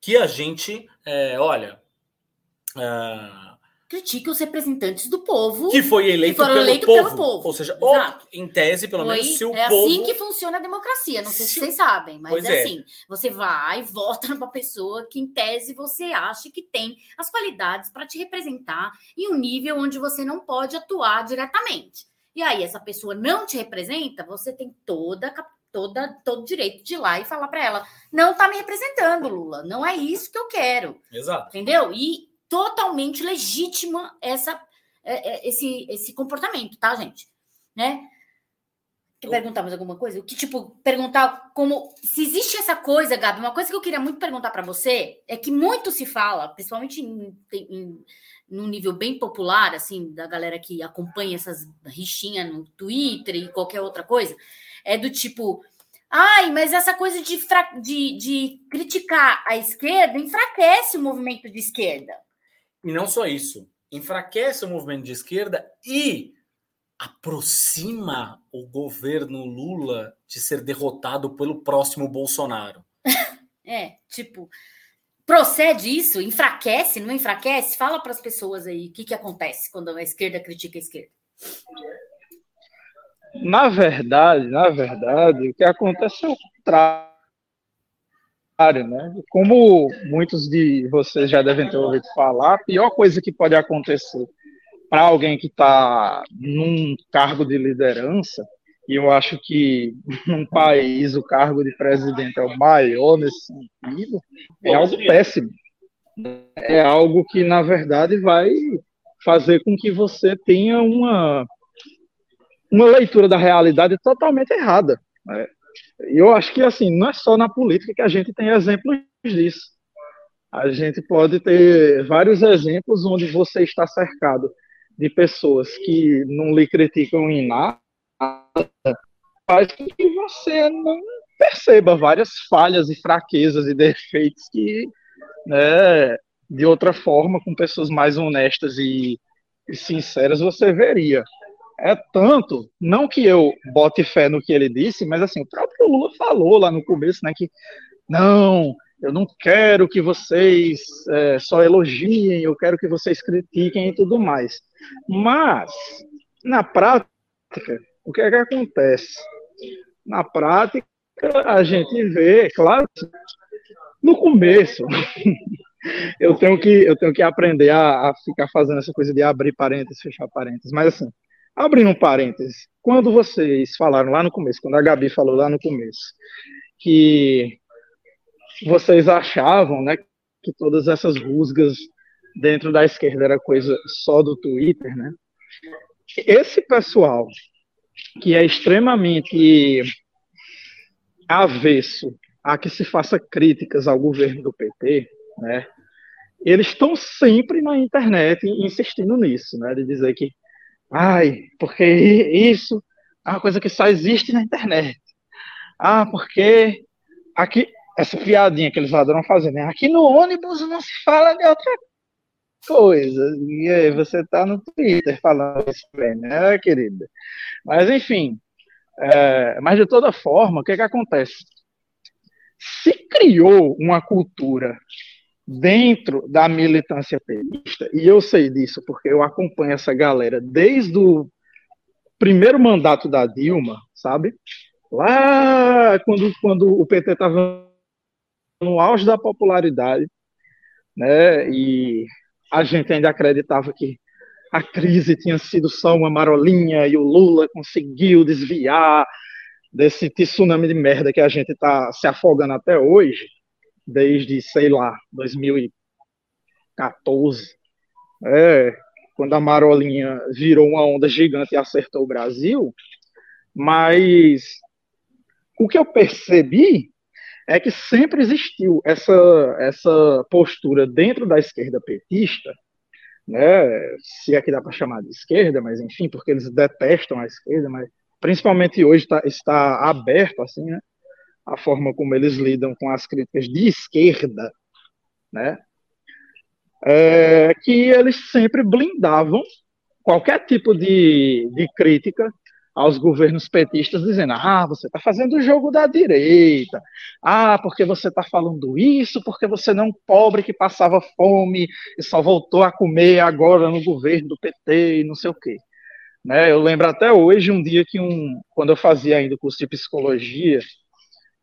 que a gente, é, olha. Uh, critique os representantes do povo que foi eleito, que pelo, eleito povo. pelo, povo. Ou seja, ou, em tese, pelo foi, menos, se o é povo. É assim que funciona a democracia. Não sei se, se vocês sabem, mas é, é, assim: você vai, vota numa pessoa que, em tese, você acha que tem as qualidades para te representar em um nível onde você não pode atuar diretamente. E aí, essa pessoa não te representa, você tem toda toda todo direito de ir lá e falar para ela: não está me representando, Lula, não é isso que eu quero. Exato. Entendeu? E totalmente legítima essa, é, é, esse, esse comportamento, tá, gente? Né? Quer perguntar mais alguma coisa? O que, tipo, perguntar como. Se existe essa coisa, Gabi, uma coisa que eu queria muito perguntar para você é que muito se fala, principalmente em, em, num nível bem popular, assim, da galera que acompanha essas rixinhas no Twitter e qualquer outra coisa, é do tipo. Ai, mas essa coisa de, de, de criticar a esquerda enfraquece o movimento de esquerda. E não só isso, enfraquece o movimento de esquerda e aproxima o governo Lula de ser derrotado pelo próximo Bolsonaro. [laughs] é, tipo, procede isso? Enfraquece? Não enfraquece? Fala para as pessoas aí o que, que acontece quando a esquerda critica a esquerda. Na verdade, na verdade, o que acontece é o contrário, né? Como muitos de vocês já devem ter ouvido falar, a pior coisa que pode acontecer para alguém que está num cargo de liderança, e eu acho que [laughs] num país o cargo de presidente é o maior nesse sentido, é algo péssimo. É algo que, na verdade, vai fazer com que você tenha uma, uma leitura da realidade totalmente errada. Né? Eu acho que, assim, não é só na política que a gente tem exemplos disso. A gente pode ter vários exemplos onde você está cercado de pessoas que não lhe criticam em nada, faz com que você não perceba várias falhas e fraquezas e defeitos que, né, de outra forma, com pessoas mais honestas e, e sinceras, você veria. É tanto, não que eu bote fé no que ele disse, mas assim, o próprio Lula falou lá no começo, né, que não, eu não quero que vocês é, só elogiem, eu quero que vocês critiquem e tudo mais. Mas, na prática, o que é que acontece? Na prática, a gente vê, claro, no começo, [laughs] eu tenho que eu tenho que aprender a, a, ficar fazendo essa coisa de abrir parênteses, fechar parênteses. Mas assim, abrindo um parênteses, quando vocês falaram lá no começo, quando a Gabi falou lá no começo, que vocês achavam, né, que todas essas rusgas dentro da esquerda era coisa só do Twitter, né? Esse pessoal que é extremamente avesso a que se faça críticas ao governo do PT, né? Eles estão sempre na internet insistindo nisso, né? De dizer que, ai, porque isso é uma coisa que só existe na internet. Ah, porque aqui essa piadinha que eles adoram fazer, né? Aqui no ônibus não se fala de outra coisa. E aí, você tá no Twitter falando isso bem, né, querida? Mas, enfim. É, mas, de toda forma, o que, que acontece? Se criou uma cultura dentro da militância petista, e eu sei disso porque eu acompanho essa galera desde o primeiro mandato da Dilma, sabe? Lá quando, quando o PT estava no auge da popularidade, né? E a gente ainda acreditava que a crise tinha sido só uma marolinha e o Lula conseguiu desviar desse tsunami de merda que a gente está se afogando até hoje, desde, sei lá, 2014, é, quando a marolinha virou uma onda gigante e acertou o Brasil. Mas o que eu percebi é que sempre existiu essa, essa postura dentro da esquerda petista, né, se é que dá para chamar de esquerda, mas enfim, porque eles detestam a esquerda, mas principalmente hoje tá, está aberto assim, né, a forma como eles lidam com as críticas de esquerda, né, é, que eles sempre blindavam qualquer tipo de, de crítica aos governos petistas dizendo: ah, você está fazendo o jogo da direita, ah, porque você está falando isso, porque você não é um pobre que passava fome e só voltou a comer agora no governo do PT e não sei o quê. Né, eu lembro até hoje um dia que um, quando eu fazia ainda o curso de psicologia,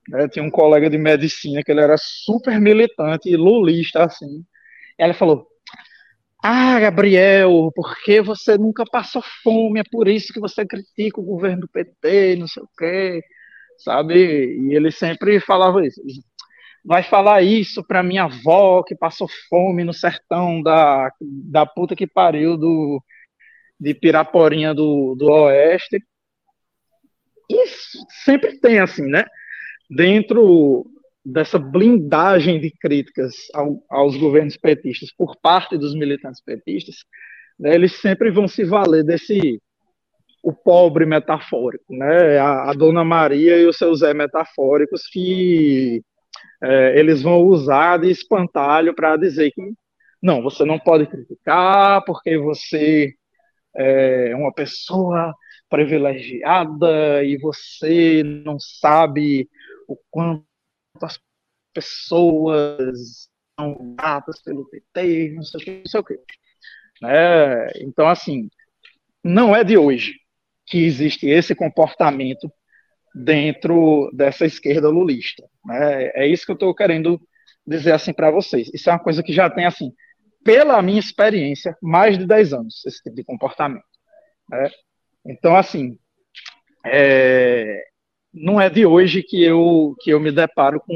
né, tinha um colega de medicina que ele era super militante e lulista assim. E ela falou: ah, Gabriel, porque você nunca passou fome, é por isso que você critica o governo do PT, não sei o quê, sabe? E ele sempre falava isso. Vai falar isso para minha avó que passou fome no sertão da, da puta que pariu do, de Piraporinha do, do Oeste. Isso sempre tem assim, né? Dentro dessa blindagem de críticas ao, aos governos petistas por parte dos militantes petistas, né, eles sempre vão se valer desse o pobre metafórico, né, a, a Dona Maria e o seu Zé metafóricos que é, eles vão usar de espantalho para dizer que não, você não pode criticar porque você é uma pessoa privilegiada e você não sabe o quanto as pessoas são gratas pelo PT, não sei o que, não sei o que. É, então, assim, não é de hoje que existe esse comportamento dentro dessa esquerda lulista. Né? É isso que eu estou querendo dizer assim para vocês. Isso é uma coisa que já tem, assim, pela minha experiência, mais de 10 anos, esse tipo de comportamento. Né? Então, assim, é, não é de hoje que eu, que eu me deparo com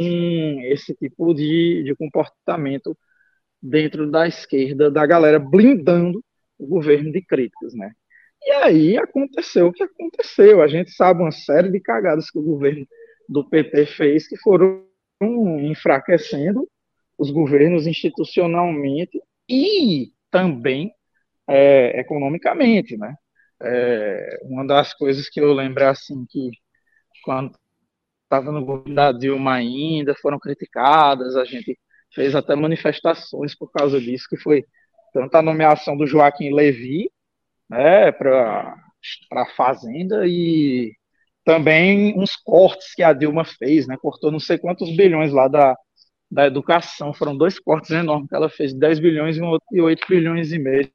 esse tipo de, de comportamento dentro da esquerda, da galera blindando o governo de críticos, né? E aí aconteceu o que aconteceu. A gente sabe uma série de cagadas que o governo do PT fez que foram enfraquecendo os governos institucionalmente e também é, economicamente, né? É, uma das coisas que eu lembro é assim que quando estava no governo da Dilma ainda foram criticadas, a gente fez até manifestações por causa disso, que foi tanto a nomeação do Joaquim Levy, né, para a Fazenda e também uns cortes que a Dilma fez, né, cortou não sei quantos bilhões lá da, da educação, foram dois cortes enormes que ela fez, 10 bilhões e 8 bilhões e meio,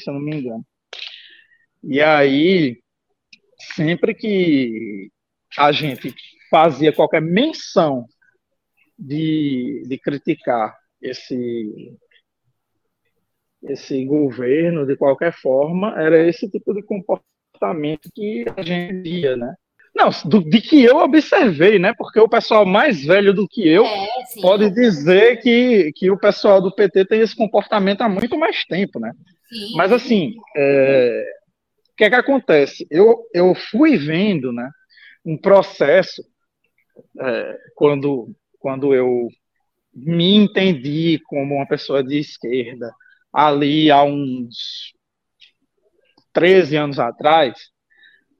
se eu não me engano. E aí, sempre que a gente fazia qualquer menção de, de criticar esse, esse governo de qualquer forma, era esse tipo de comportamento que a gente via, né? Não, do, de que eu observei, né? Porque o pessoal mais velho do que eu é, pode dizer que, que o pessoal do PT tem esse comportamento há muito mais tempo, né? Sim. Mas assim, é, o que é que acontece? Eu, eu fui vendo né, um processo é, quando, quando eu me entendi como uma pessoa de esquerda ali há uns 13 anos atrás,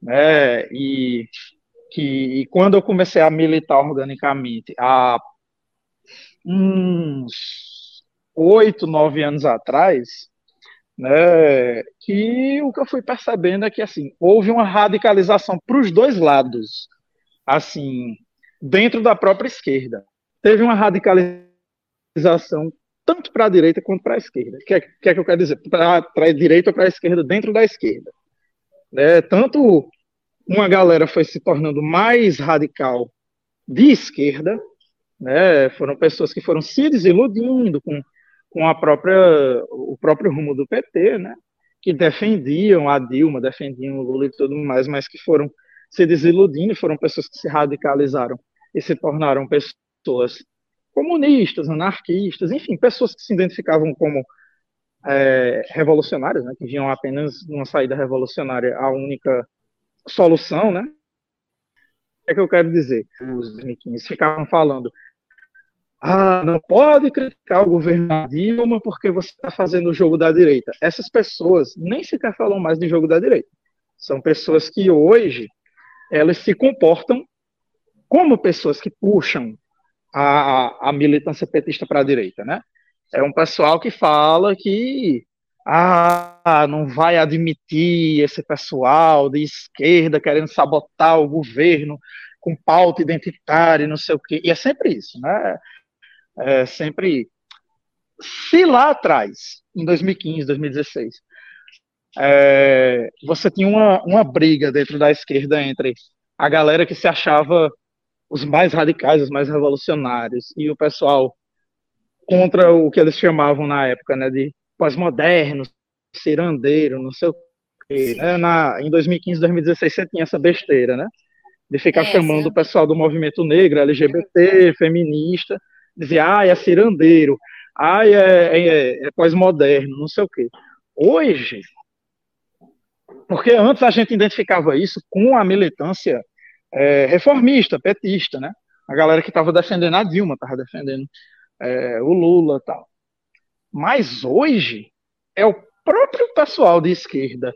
né, e que e quando eu comecei a militar organicamente há uns oito, nove anos atrás, né, que o que eu fui percebendo é que assim houve uma radicalização para os dois lados, assim dentro da própria esquerda teve uma radicalização tanto para a direita quanto para a esquerda. O que, é, que, é que eu quero dizer? Para a direita ou para a esquerda dentro da esquerda. Né? Tanto uma galera foi se tornando mais radical de esquerda, né? foram pessoas que foram se desiludindo com com a própria, o próprio rumo do PT, né? que defendiam a Dilma, defendiam o Lula e tudo mais, mas que foram se desiludindo, foram pessoas que se radicalizaram e se tornaram pessoas comunistas, anarquistas, enfim, pessoas que se identificavam como é, revolucionárias, né, que viam apenas uma saída revolucionária a única solução, né? O que é que eu quero dizer? Os 2015 ficavam falando ah, não pode criticar o governo da Dilma porque você está fazendo o jogo da direita. Essas pessoas nem sequer falam mais de jogo da direita. São pessoas que hoje elas se comportam como pessoas que puxam a, a militância petista para a direita, né? É um pessoal que fala que ah, não vai admitir esse pessoal de esquerda querendo sabotar o governo com pauta identitária, não sei o quê. E é sempre isso, né? É, sempre. Se lá atrás, em 2015, 2016, é, você tinha uma, uma briga dentro da esquerda entre a galera que se achava os mais radicais, os mais revolucionários, e o pessoal contra o que eles chamavam na época né, de pós-moderno, cirandeiro, não sei o quê. Né? Na, em 2015, 2016, você tinha essa besteira, né? De ficar é, chamando sim. o pessoal do movimento negro, LGBT, feminista, dizer, ah, é cirandeiro, ah, é, é, é pós-moderno, não sei o quê. Hoje, porque antes a gente identificava isso com a militância é, reformista, petista, né? A galera que estava defendendo a Dilma, estava defendendo é, o Lula tal. Mas hoje é o próprio pessoal de esquerda,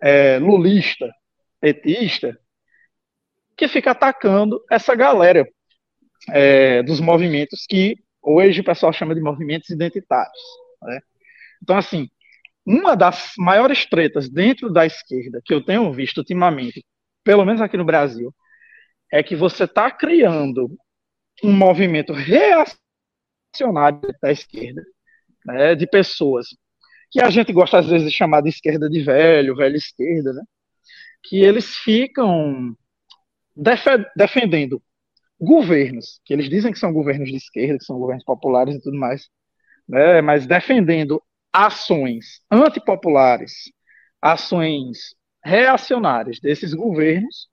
é, lulista, petista, que fica atacando essa galera é, dos movimentos que hoje o pessoal chama de movimentos identitários. Né? Então, assim, uma das maiores tretas dentro da esquerda que eu tenho visto ultimamente, pelo menos aqui no Brasil, é que você está criando um movimento reacionário da esquerda, né, de pessoas que a gente gosta às vezes de chamar de esquerda de velho, velha esquerda, né, que eles ficam def defendendo governos, que eles dizem que são governos de esquerda, que são governos populares e tudo mais, né, mas defendendo ações antipopulares, ações reacionárias desses governos,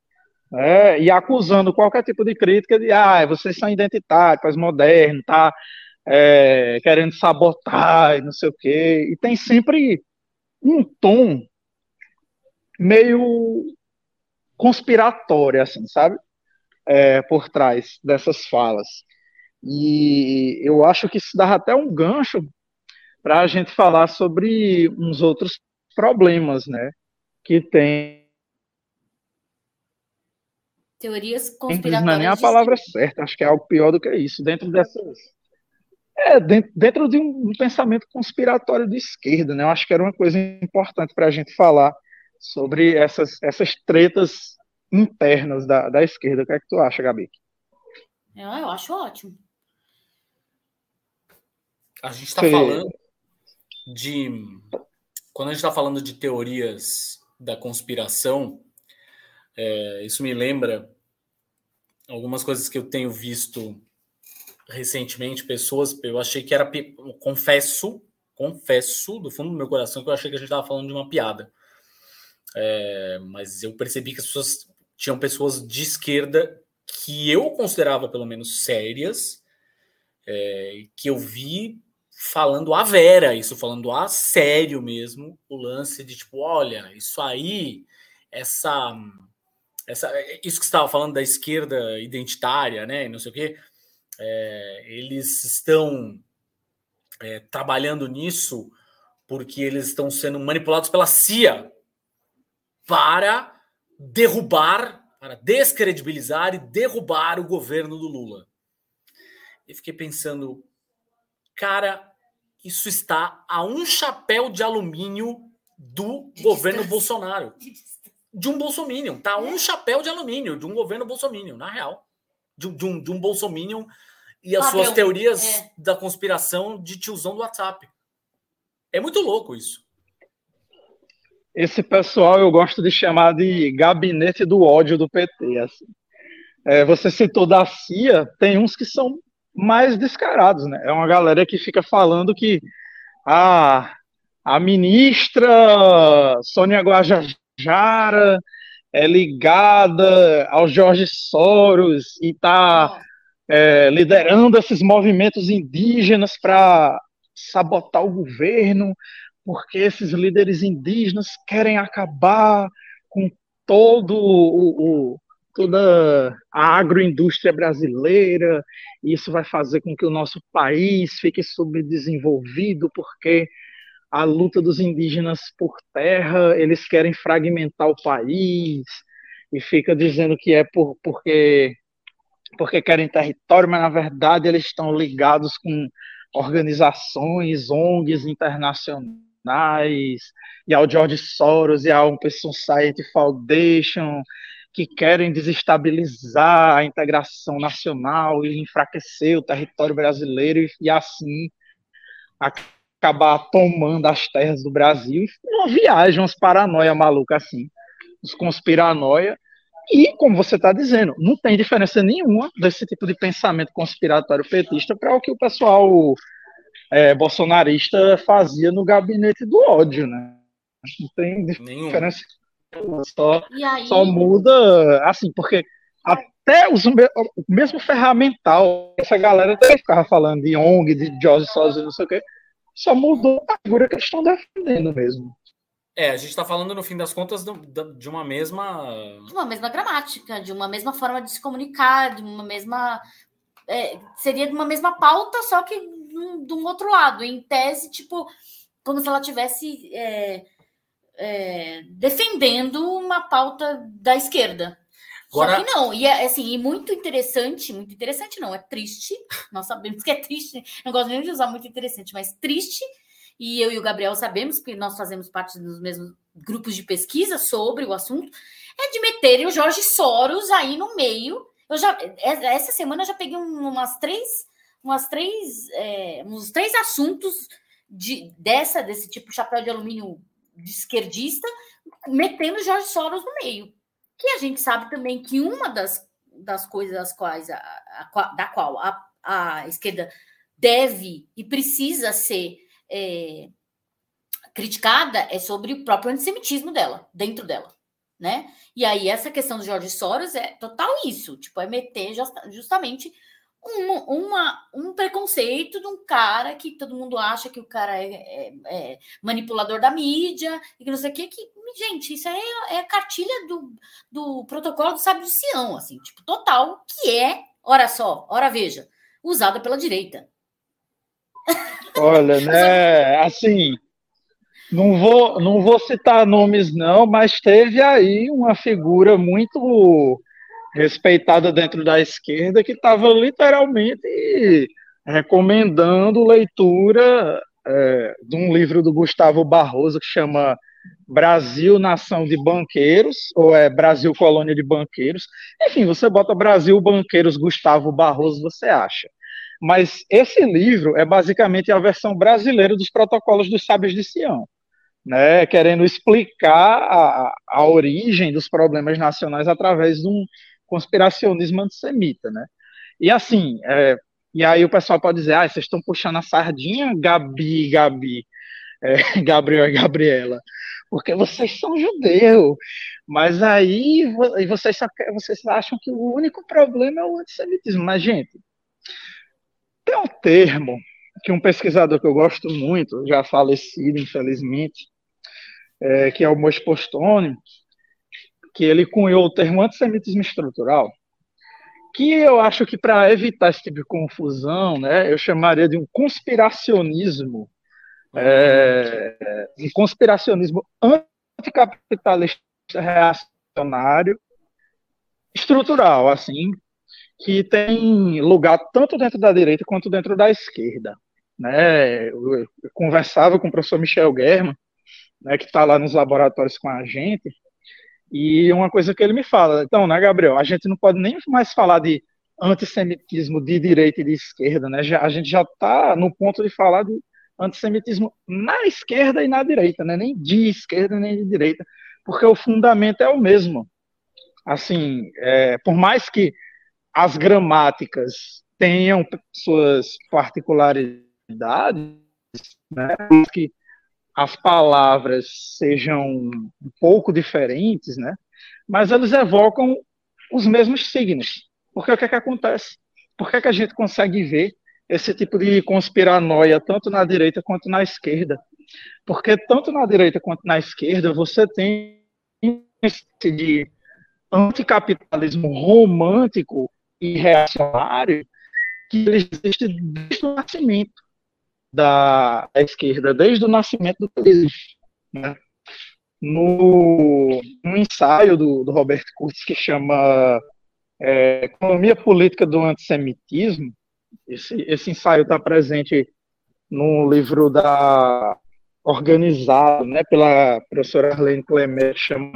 né, e acusando qualquer tipo de crítica de ah, vocês são identitários, pós-moderno, tá é, querendo sabotar e não sei o quê. E tem sempre um tom meio conspiratório, assim, sabe? É, por trás dessas falas. E eu acho que isso dá até um gancho para a gente falar sobre uns outros problemas, né? Que tem. Teorias conspiratórias. Não é nem a palavra certa, acho que é algo pior do que isso. Dentro dessas. É, dentro, dentro de um, pensamento conspiratório de esquerda, né? Eu acho que era uma coisa importante para a gente falar sobre essas, essas tretas internas da, da esquerda. O que é que tu acha, Gabi? Eu, eu acho ótimo. A gente está falando de. Quando a gente está falando de teorias da conspiração, é, isso me lembra algumas coisas que eu tenho visto recentemente, pessoas. Eu achei que era. Confesso, confesso, do fundo do meu coração, que eu achei que a gente estava falando de uma piada. É, mas eu percebi que as pessoas tinham pessoas de esquerda que eu considerava pelo menos sérias, é, que eu vi falando a vera, isso falando a sério mesmo, o lance de tipo, olha, isso aí, essa, essa isso que estava falando da esquerda identitária, né, não sei o quê, é, eles estão é, trabalhando nisso porque eles estão sendo manipulados pela CIA para derrubar, para descredibilizar e derrubar o governo do Lula. E fiquei pensando, cara, isso está a um chapéu de alumínio do de governo distância. Bolsonaro. De um bolsominion. Tá um chapéu de alumínio de um governo bolsominion, na real. De, de um, de um bolsominion e as suas teorias é. da conspiração de tiozão do WhatsApp. É muito louco isso. Esse pessoal eu gosto de chamar de gabinete do ódio do PT. Assim. É, você citou da CIA, tem uns que são mais descarados, né? É uma galera que fica falando que a, a ministra Sônia Guajajara é ligada ao Jorge Soros e está é, liderando esses movimentos indígenas para sabotar o governo, porque esses líderes indígenas querem acabar com todo o, o toda a agroindústria brasileira, e isso vai fazer com que o nosso país fique subdesenvolvido, porque a luta dos indígenas por terra, eles querem fragmentar o país, e fica dizendo que é por, porque, porque querem território, mas na verdade eles estão ligados com organizações, ONGs internacionais, e ao George Soros, e ao Open Society Foundation, que querem desestabilizar a integração nacional e enfraquecer o território brasileiro e, assim acabar tomando as terras do Brasil. Uma viagem, umas paranoia maluca assim, os conspiranoia. E, como você está dizendo, não tem diferença nenhuma desse tipo de pensamento conspiratório petista para o que o pessoal é, bolsonarista fazia no gabinete do ódio, né? Não tem diferença só, aí... só muda, assim, porque até os, o mesmo ferramental, essa galera até ficava falando de ONG, de Jorge Soros, não sei o quê, só mudou a figura que eles estão defendendo mesmo. É, a gente está falando, no fim das contas, de uma mesma. De uma mesma gramática, de uma mesma forma de se comunicar, de uma mesma. É, seria de uma mesma pauta, só que de um outro lado. Em tese, tipo, como se ela tivesse. É, é, defendendo uma pauta da esquerda. Agora... Só que não, e é assim, e muito interessante, muito interessante não, é triste, [laughs] nós sabemos que é triste, não gosto nem de usar muito interessante, mas triste e eu e o Gabriel sabemos que nós fazemos parte dos mesmos grupos de pesquisa sobre o assunto, é de meterem o Jorge Soros aí no meio. Eu já essa semana eu já peguei umas três, umas três, é, uns três assuntos de dessa desse tipo chapéu de alumínio de esquerdista, metendo Jorge Soros no meio. Que a gente sabe também que uma das, das coisas das quais a, a, da qual a, a esquerda deve e precisa ser é, criticada é sobre o próprio antissemitismo dela, dentro dela, né? E aí essa questão do Jorge Soros é total isso, tipo, é meter justamente uma, uma, um preconceito de um cara que todo mundo acha que o cara é, é, é manipulador da mídia e que não sei o que, que gente, isso aí é, é a cartilha do, do protocolo do sábio Sião, assim, tipo, total, que é, ora só, ora veja, usada pela direita. Olha, né, assim, não vou, não vou citar nomes não, mas teve aí uma figura muito respeitada dentro da esquerda que estava literalmente recomendando leitura é, de um livro do Gustavo Barroso que chama Brasil Nação de Banqueiros, ou é Brasil Colônia de Banqueiros. Enfim, você bota Brasil Banqueiros Gustavo Barroso, você acha. Mas esse livro é basicamente a versão brasileira dos protocolos dos sábios de Sião, né, querendo explicar a, a origem dos problemas nacionais através de um conspiracionismo antissemita. Né? E assim, é, e aí o pessoal pode dizer, ah, vocês estão puxando a sardinha, Gabi, Gabi, é, [laughs] Gabriel e Gabriela, porque vocês são judeus. Mas aí vocês, só, vocês acham que o único problema é o antissemitismo. Mas, gente, tem um termo que um pesquisador que eu gosto muito, já falecido, infelizmente, é, que é o Mois Postone, que ele cunhou o termo antissemitismo estrutural, que eu acho que para evitar esse tipo de confusão, né, eu chamaria de um conspiracionismo, é, um conspiracionismo anticapitalista reacionário estrutural, assim, que tem lugar tanto dentro da direita quanto dentro da esquerda. Né? Eu, conversava com o professor Michel German, né, que está lá nos laboratórios com a gente, e uma coisa que ele me fala, então, né, Gabriel, a gente não pode nem mais falar de antissemitismo de direita e de esquerda, né? Já, a gente já está no ponto de falar de antissemitismo na esquerda e na direita, né? Nem de esquerda nem de direita, porque o fundamento é o mesmo. Assim, é, por mais que as gramáticas tenham suas particularidades, né, que as palavras sejam um pouco diferentes, né, mas eles evocam os mesmos signos. Porque o que, é que acontece? Por que, é que a gente consegue ver esse tipo de conspiranoia tanto na direita quanto na esquerda? Porque tanto na direita quanto na esquerda você tem esse de anticapitalismo romântico e reacionário que existe desde o nascimento da, da esquerda, desde o nascimento do país. Né? No, no ensaio do, do Roberto Curtis que chama é, Economia Política do Antissemitismo, esse, esse ensaio está presente no livro da organizado né, pela professora Arlene Clemer, chama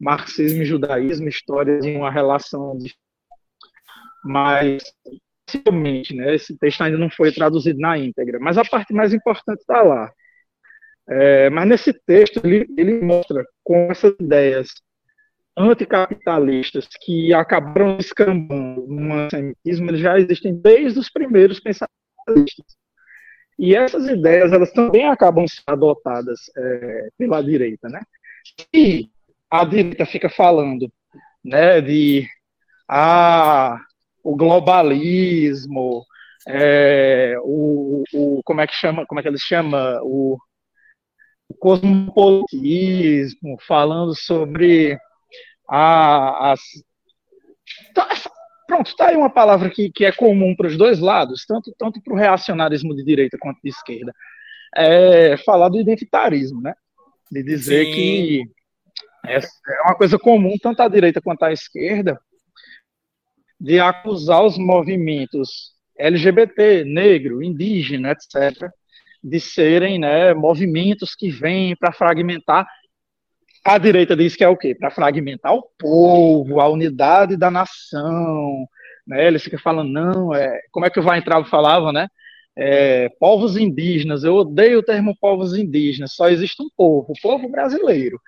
Marxismo e Judaísmo, Histórias em uma Relação de mas possivelmente, né, esse texto ainda não foi traduzido na íntegra, mas a parte mais importante está lá. É, mas nesse texto ele, ele mostra com essas ideias anticapitalistas que acabaram escambando no antissemitismo, já existem desde os primeiros pensadores. E essas ideias, elas também acabam sendo adotadas é, pela direita, né? E a direita fica falando, né, de ah, o globalismo, é, o, o, como é que chama, como é que eles chamam, o, o cosmopolitismo, falando sobre a, as então, pronto, está aí uma palavra que, que é comum para os dois lados, tanto, tanto para o reacionarismo de direita quanto de esquerda, é falar do identitarismo, né? De dizer Sim. que é, é uma coisa comum tanto à direita quanto à esquerda, de acusar os movimentos LGBT, negro, indígena, etc., de serem né, movimentos que vêm para fragmentar. A direita diz que é o quê? Para fragmentar o povo, a unidade da nação. Né? Eles ficam falando, não, é, como é que o Weintraub falava, né? É, povos indígenas, eu odeio o termo povos indígenas, só existe um povo, o povo brasileiro.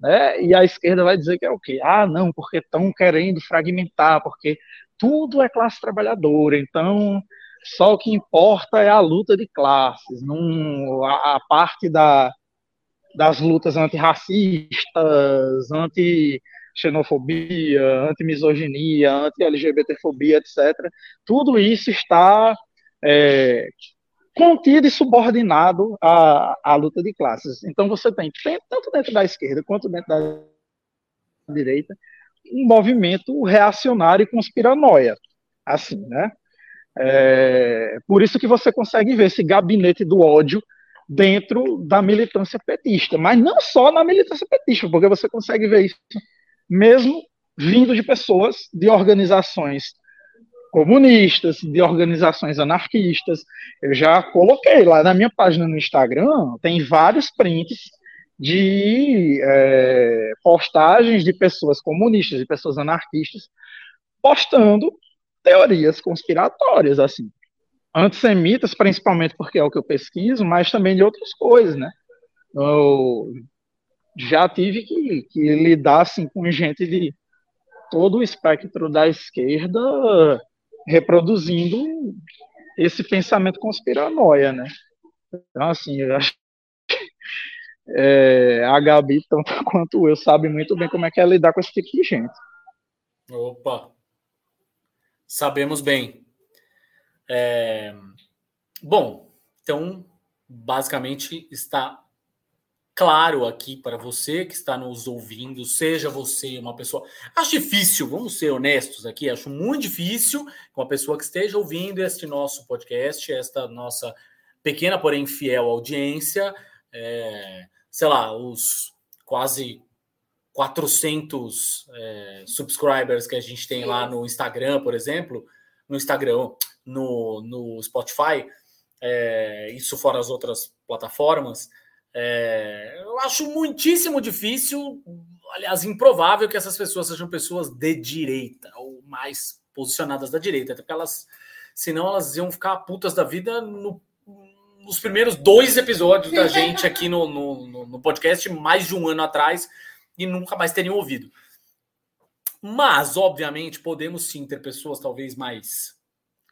Né? E a esquerda vai dizer que é o quê? Ah, não, porque estão querendo fragmentar, porque tudo é classe trabalhadora, então só o que importa é a luta de classes, não a, a parte da, das lutas antirracistas, anti-xenofobia, anti-misoginia, anti-LGBTfobia, etc. Tudo isso está é, contido e subordinado à, à luta de classes. Então você tem, tanto dentro da esquerda quanto dentro da direita, um movimento reacionário e conspiranoia, assim, né? É, por isso que você consegue ver esse gabinete do ódio dentro da militância petista, mas não só na militância petista, porque você consegue ver isso mesmo vindo de pessoas de organizações comunistas, de organizações anarquistas. Eu já coloquei lá na minha página no Instagram, tem vários prints de é, postagens de pessoas comunistas, de pessoas anarquistas, postando teorias conspiratórias, assim. Antissemitas, principalmente porque é o que eu pesquiso, mas também de outras coisas, né? Eu já tive que, que lidar, assim, com gente de todo o espectro da esquerda reproduzindo esse pensamento conspiranoia, né? Então, assim, eu acho é, a Gabi, tanto [laughs] quanto eu, sabe muito bem como é que é lidar com esse tipo de gente. Opa! Sabemos bem. É... Bom, então, basicamente está claro aqui para você que está nos ouvindo, seja você uma pessoa. Acho difícil, vamos ser honestos aqui, acho muito difícil uma pessoa que esteja ouvindo este nosso podcast, esta nossa pequena, porém fiel audiência, é, sei lá, os quase 400 é, subscribers que a gente tem lá no Instagram, por exemplo, no Instagram, no, no Spotify, é, isso fora as outras plataformas, é, eu acho muitíssimo difícil, aliás, improvável que essas pessoas sejam pessoas de direita ou mais posicionadas da direita, até porque elas, senão elas iam ficar putas da vida no, nos primeiros dois episódios da gente aqui no, no, no podcast, mais de um ano atrás, e nunca mais teriam ouvido. Mas, obviamente, podemos sim ter pessoas talvez mais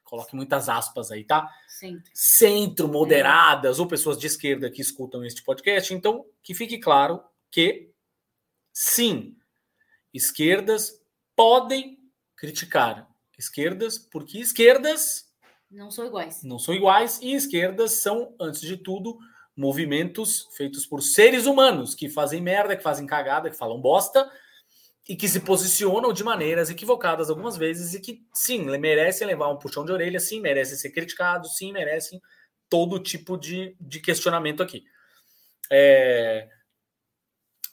coloque muitas aspas aí, tá? Centro. Centro, moderadas, é. ou pessoas de esquerda que escutam este podcast. Então, que fique claro que, sim, esquerdas podem criticar esquerdas, porque esquerdas. Não são iguais. Não são iguais, e esquerdas são, antes de tudo, movimentos feitos por seres humanos que fazem merda, que fazem cagada, que falam bosta e que se posicionam de maneiras equivocadas algumas vezes e que, sim, merecem levar um puxão de orelha, sim, merecem ser criticados, sim, merecem todo tipo de, de questionamento aqui. É...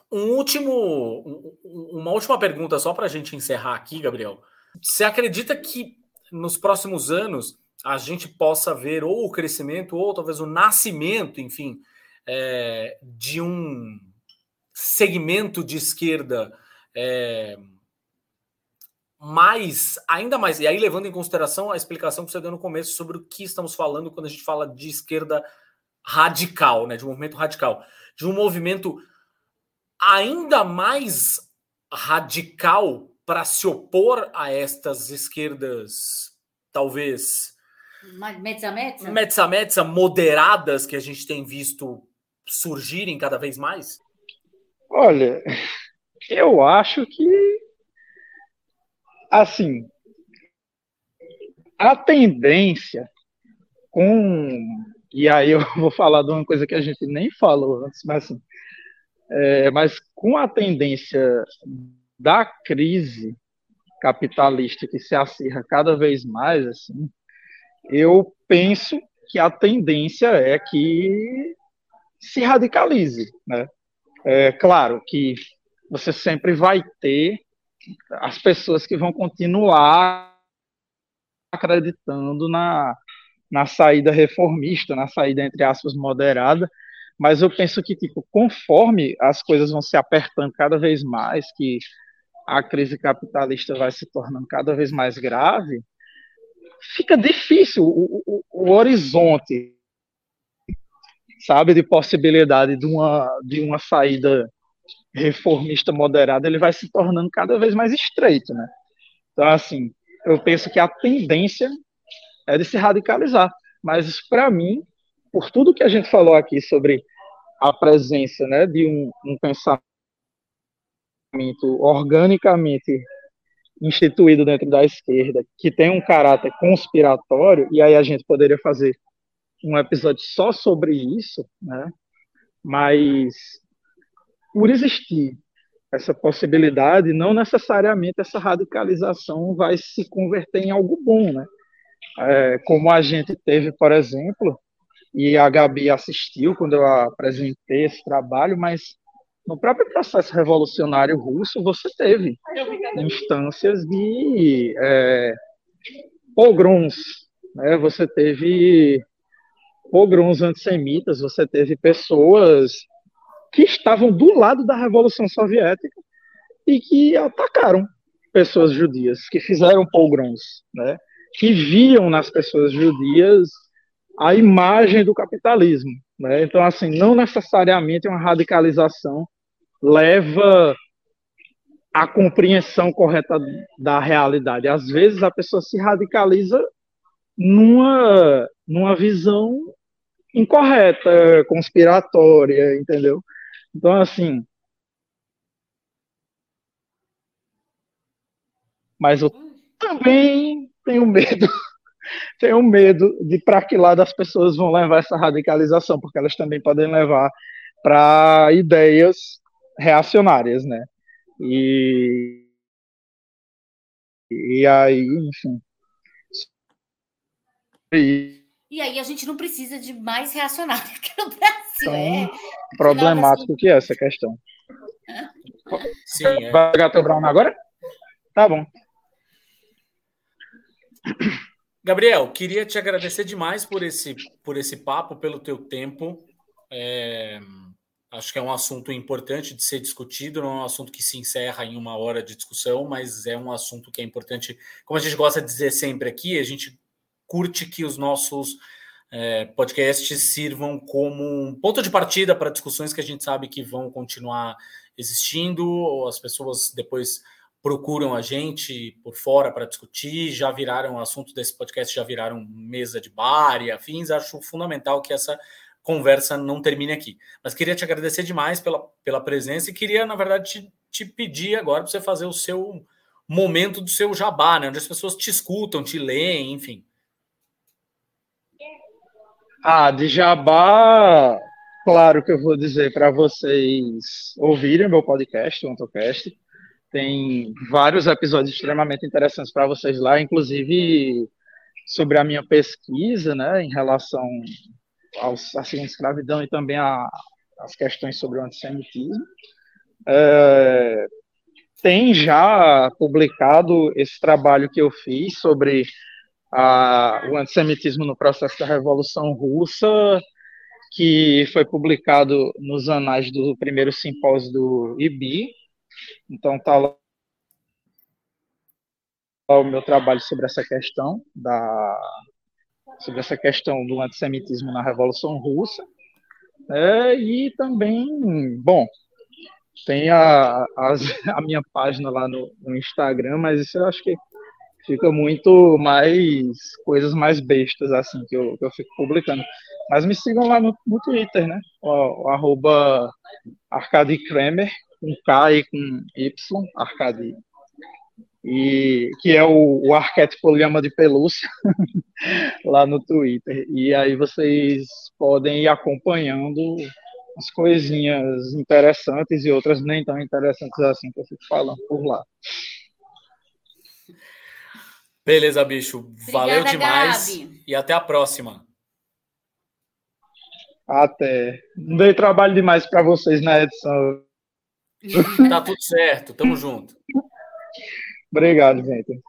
Um último, uma última pergunta só para a gente encerrar aqui, Gabriel. Você acredita que nos próximos anos a gente possa ver ou o crescimento ou talvez o nascimento, enfim, é, de um segmento de esquerda é, mais, ainda mais, e aí levando em consideração a explicação que você deu no começo sobre o que estamos falando quando a gente fala de esquerda radical, né, de um movimento radical, de um movimento ainda mais radical para se opor a estas esquerdas, talvez metza-metza metza moderadas que a gente tem visto surgirem cada vez mais? Olha, eu acho que, assim, a tendência com. E aí eu [laughs] vou falar de uma coisa que a gente nem falou antes, mas assim, é, mas com a tendência da crise capitalista que se acirra cada vez mais, assim, eu penso que a tendência é que se radicalize, né? É claro que você sempre vai ter as pessoas que vão continuar acreditando na, na saída reformista, na saída, entre aspas, moderada, mas eu penso que, tipo, conforme as coisas vão se apertando cada vez mais, que a crise capitalista vai se tornando cada vez mais grave, fica difícil o, o, o horizonte, sabe, de possibilidade de uma, de uma saída reformista moderada, ele vai se tornando cada vez mais estreito, né? Então, assim, eu penso que a tendência é de se radicalizar. Mas, para mim, por tudo que a gente falou aqui sobre a presença né, de um, um pensamento organicamente instituído dentro da esquerda, que tem um caráter conspiratório, e aí a gente poderia fazer um episódio só sobre isso, né? mas por existir essa possibilidade, não necessariamente essa radicalização vai se converter em algo bom, né? É, como a gente teve, por exemplo, e a Gabi assistiu quando eu apresentei esse trabalho, mas no próprio processo revolucionário russo você teve instâncias de é, pogroms, né? Você teve pogroms antissemitas, você teve pessoas que estavam do lado da Revolução Soviética e que atacaram pessoas judias, que fizeram pogroms, né? que viam nas pessoas judias a imagem do capitalismo. Né? Então, assim, não necessariamente uma radicalização leva à compreensão correta da realidade. Às vezes a pessoa se radicaliza numa, numa visão incorreta, conspiratória, entendeu? Então, assim. Mas eu também tenho medo. [laughs] tenho medo de para que lado as pessoas vão levar essa radicalização, porque elas também podem levar para ideias reacionárias, né? E, e aí, enfim. E, e aí a gente não precisa de mais reacionário [laughs] aqui no Brasil. Então, é problemático assim... que é essa questão. Sim, é. Vai pegar teu Brown agora? Tá bom. Gabriel, queria te agradecer demais por esse, por esse papo, pelo teu tempo. É, acho que é um assunto importante de ser discutido, não é um assunto que se encerra em uma hora de discussão, mas é um assunto que é importante. Como a gente gosta de dizer sempre aqui, a gente curte que os nossos é, podcasts sirvam como um ponto de partida para discussões que a gente sabe que vão continuar existindo, as pessoas depois procuram a gente por fora para discutir, já viraram assunto desse podcast, já viraram mesa de bar e afins. Acho fundamental que essa conversa não termine aqui. Mas queria te agradecer demais pela, pela presença e queria, na verdade, te, te pedir agora para você fazer o seu momento do seu jabá, né? Onde as pessoas te escutam, te leem, enfim. Ah, de jabá, claro que eu vou dizer para vocês ouvirem meu podcast, o AntoCast. Tem vários episódios extremamente interessantes para vocês lá, inclusive sobre a minha pesquisa, né, em relação aos, segunda escravidão e também as questões sobre o antissemitismo. É, tem já publicado esse trabalho que eu fiz sobre a, o antissemitismo no processo da Revolução Russa, que foi publicado nos anais do primeiro simpósio do IBI. Então está lá o meu trabalho sobre essa questão da sobre essa questão do antissemitismo na Revolução Russa. É, e também, bom, tem a, a, [laughs] a minha página lá no, no, Instagram, mas isso eu acho que fica muito mais coisas mais bestas assim que eu, que eu fico publicando. Mas me sigam lá no, no Twitter, né? O, o arroba Arcadi Kremer, com K e com Y, Arcadi. E, que é o, o arquétipo lhama de pelúcia, [laughs] lá no Twitter. E aí vocês podem ir acompanhando as coisinhas interessantes e outras nem tão interessantes assim que eu fico falando por lá. Beleza, bicho. Obrigada, Valeu demais. Gabi. E até a próxima. Até. Não dei trabalho demais para vocês na edição. [laughs] tá tudo certo. Tamo junto. Obrigado, gente.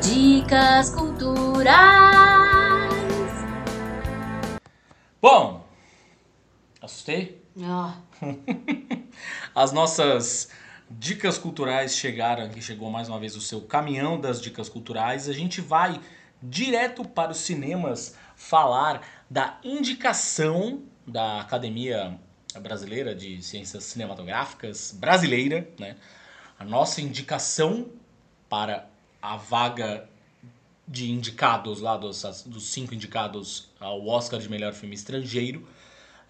Dicas culturais. Bom, assustei? Ah, [laughs] As nossas dicas culturais chegaram aqui, chegou mais uma vez o seu caminhão das dicas culturais. A gente vai direto para os cinemas falar da indicação da Academia Brasileira de Ciências Cinematográficas, brasileira, né? A nossa indicação para a vaga de indicados lá, dos, dos cinco indicados ao Oscar de melhor filme estrangeiro.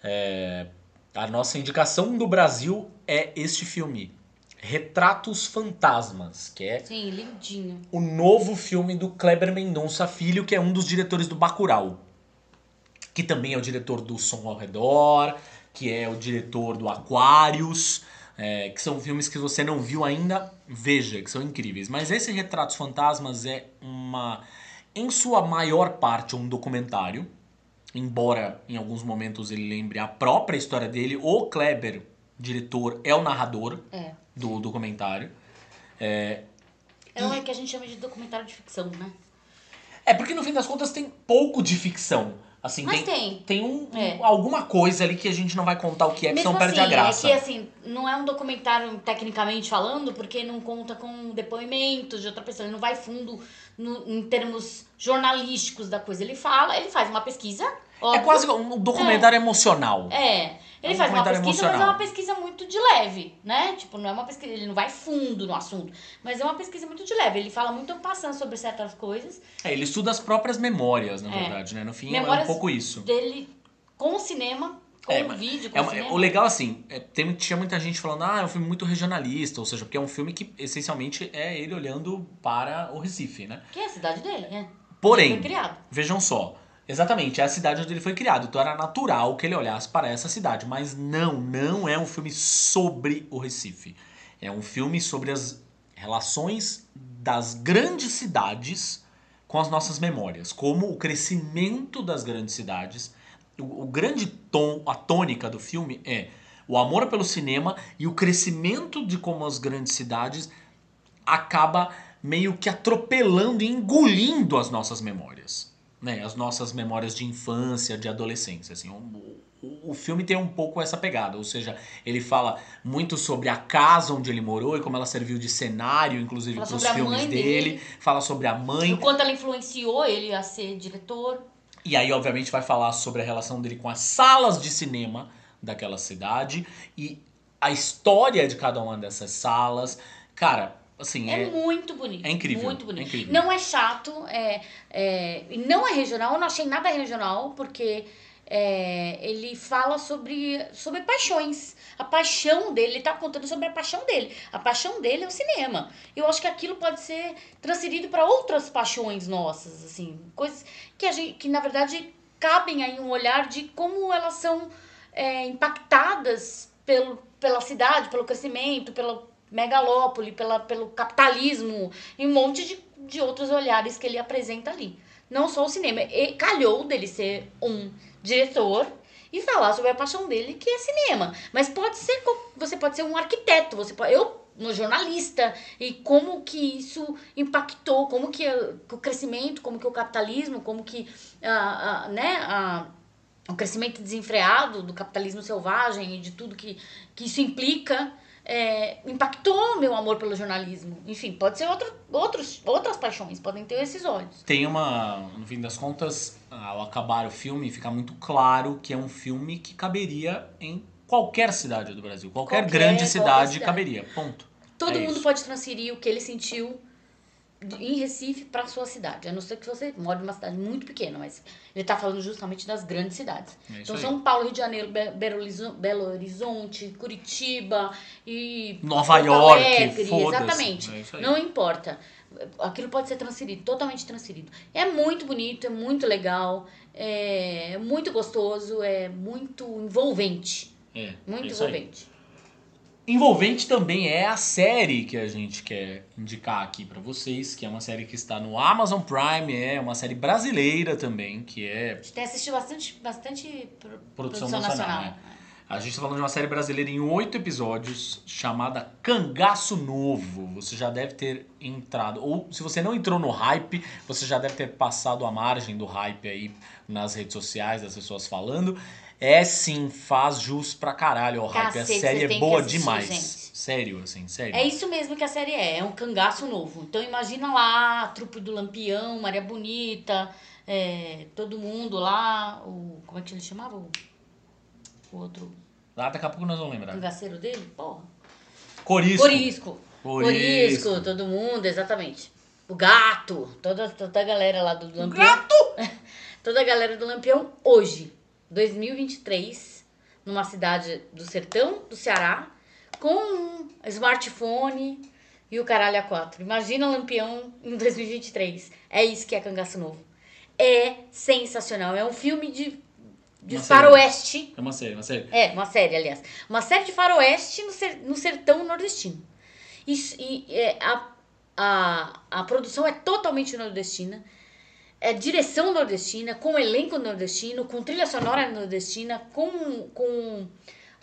É, a nossa indicação do Brasil é este filme, Retratos Fantasmas, que é sim, lindinho. o novo filme do Kleber Mendonça Filho, que é um dos diretores do Bacurau. Que também é o diretor do Som ao Redor, que é o diretor do Aquários, é, que são filmes que você não viu ainda, veja, que são incríveis. Mas esse Retratos Fantasmas é uma, em sua maior parte, um documentário, embora em alguns momentos ele lembre a própria história dele. O Kleber, diretor, é o narrador É. do documentário. É o que a gente chama de documentário de ficção, né? É porque no fim das contas tem pouco de ficção. Assim, Mas tem, tem. tem um, É. um- alguma coisa ali que a gente não vai contar o que é, que Mesmo senão perde assim, a graça. é que assim, não é um documentário tecnicamente falando, porque não conta com depoimentos de outra pessoa, ele não vai fundo no- em termos jornalísticos da coisa. Ele fala, ele faz uma pesquisa. É óbvio. quase um documentário emocional. É. Ele É um faz uma pesquisa, mas é emocional. uma pesquisa muito de leve, né? Tipo, não é uma pesquisa, ele não vai fundo no assunto, mas é uma pesquisa muito de leve. Ele fala muito passando sobre certas coisas É, ele estuda as próprias memórias, na É. verdade, né? No fim é Memórias um pouco isso. dele com o cinema, com É, o vídeo, com É o uma- cinema. o legal, assim, é, tem, tinha muita gente falando, ah, é um filme muito regionalista, ou seja, porque é um filme que essencialmente é ele olhando para o Recife, né? Que é a cidade dele, é. Porém. Vejam só. Exatamente, é a cidade onde ele foi criado. Então era natural que ele olhasse para essa cidade. Mas não, não é um filme sobre o Recife. É um filme sobre as relações das grandes cidades com as nossas memórias. Como o crescimento das grandes cidades. O, o grande tom, a tônica do filme é o amor pelo cinema e o crescimento de como as grandes cidades acaba meio que atropelando e engolindo as nossas memórias. Né? As nossas memórias de infância, de adolescência. Assim, o, o, o filme tem um pouco essa pegada, ou seja, ele fala muito sobre a casa onde ele morou e como ela serviu de cenário, inclusive, para os filmes dele. dele. Fala sobre a mãe. O quanto ela influenciou ele a ser diretor. E aí, obviamente, vai falar sobre a relação dele com as salas de cinema daquela cidade e a história de cada uma dessas salas. Cara, assim, É, é, muito bonito. é incrível, Muito bonito. é incrível. Não é chato, é, é, não é regional, eu não achei nada regional, porque é, ele fala sobre, sobre paixões. A paixão dele, ele tá contando sobre a paixão dele. A paixão dele é o cinema. Eu acho que aquilo pode ser transferido para outras paixões nossas, assim, coisas que a gente, que na verdade cabem aí um olhar de como elas são é, impactadas pelo, pela cidade, pelo crescimento, pela megalópole, pela, pelo capitalismo e um monte de, de outros olhares que ele apresenta ali. Não só o cinema. E calhou dele ser um diretor e falar sobre a paixão dele, que é cinema. Mas pode ser, você pode ser um arquiteto, você pode, eu, no jornalista, e como que isso impactou, como que eh, o crescimento, como que o capitalismo, como que ah, ah, né, a, o crescimento desenfreado do capitalismo selvagem e de tudo que, que isso implica é, impactou meu amor pelo jornalismo. Enfim, pode ser outro, outros, outras paixões, podem ter esses olhos. Tem uma. No fim das contas, ao acabar o filme, fica muito claro que é um filme que caberia em qualquer cidade do Brasil. Qualquer, Qualquer- grande cidade, cidade. caberia. Ponto. Todo É mundo isso. pode transferir o que ele sentiu em Recife para sua cidade. A não ser que você mora numa cidade muito pequena, mas ele tá falando justamente das grandes cidades. É então, aí. São Paulo, Rio de Janeiro, Be- Belo Horizo- Belo Horizonte, Curitiba e Nova Porto York, Alegre. Exatamente. É. Não importa. Aquilo pode ser transferido, totalmente transferido. É muito bonito, é muito legal, é muito gostoso, é muito envolvente. É, Muito é envolvente. Envolvente também é a série que a gente quer indicar aqui pra vocês, que é uma série que está no Amazon Prime, é uma série brasileira também, que é A gente tem assistido bastante, bastante pro- Produção produção, nacional, nacional. é. A gente está falando de uma série brasileira em oito episódios chamada Cangaço Novo. Você já deve ter entrado, ou se você não entrou no hype, você já deve ter passado a margem do hype aí nas redes sociais, das pessoas falando. É sim, faz jus pra caralho o hype. A série é boa assistir, demais. gente. Sério, assim, sério. É isso mesmo que a série é, é um cangaço novo. Então imagina lá a trupe do Lampião, Maria Bonita, é, todo mundo lá, o. Como é que ele chamava? O, o outro Lá daqui a pouco nós vamos lembrar. cangaceiro dele? Porra. Corisco. Corisco. Corisco. Corisco, todo mundo, exatamente. O gato, toda, toda a galera lá do Lampião. Gato! [laughs] Toda a galera do Lampião hoje, 2023, numa cidade do sertão do Ceará, com um smartphone e o caralho a quatro. Imagina Lampião em 2023. É isso que é Cangaço Novo. É sensacional. É um filme de, de Uma série. faroeste. É uma série, uma série. É, uma série, aliás. Uma série de faroeste no, ser- no sertão nordestino. Isso, e é, a, a, a produção é totalmente nordestina. É direção nordestina, com elenco nordestino, com trilha sonora nordestina, com, com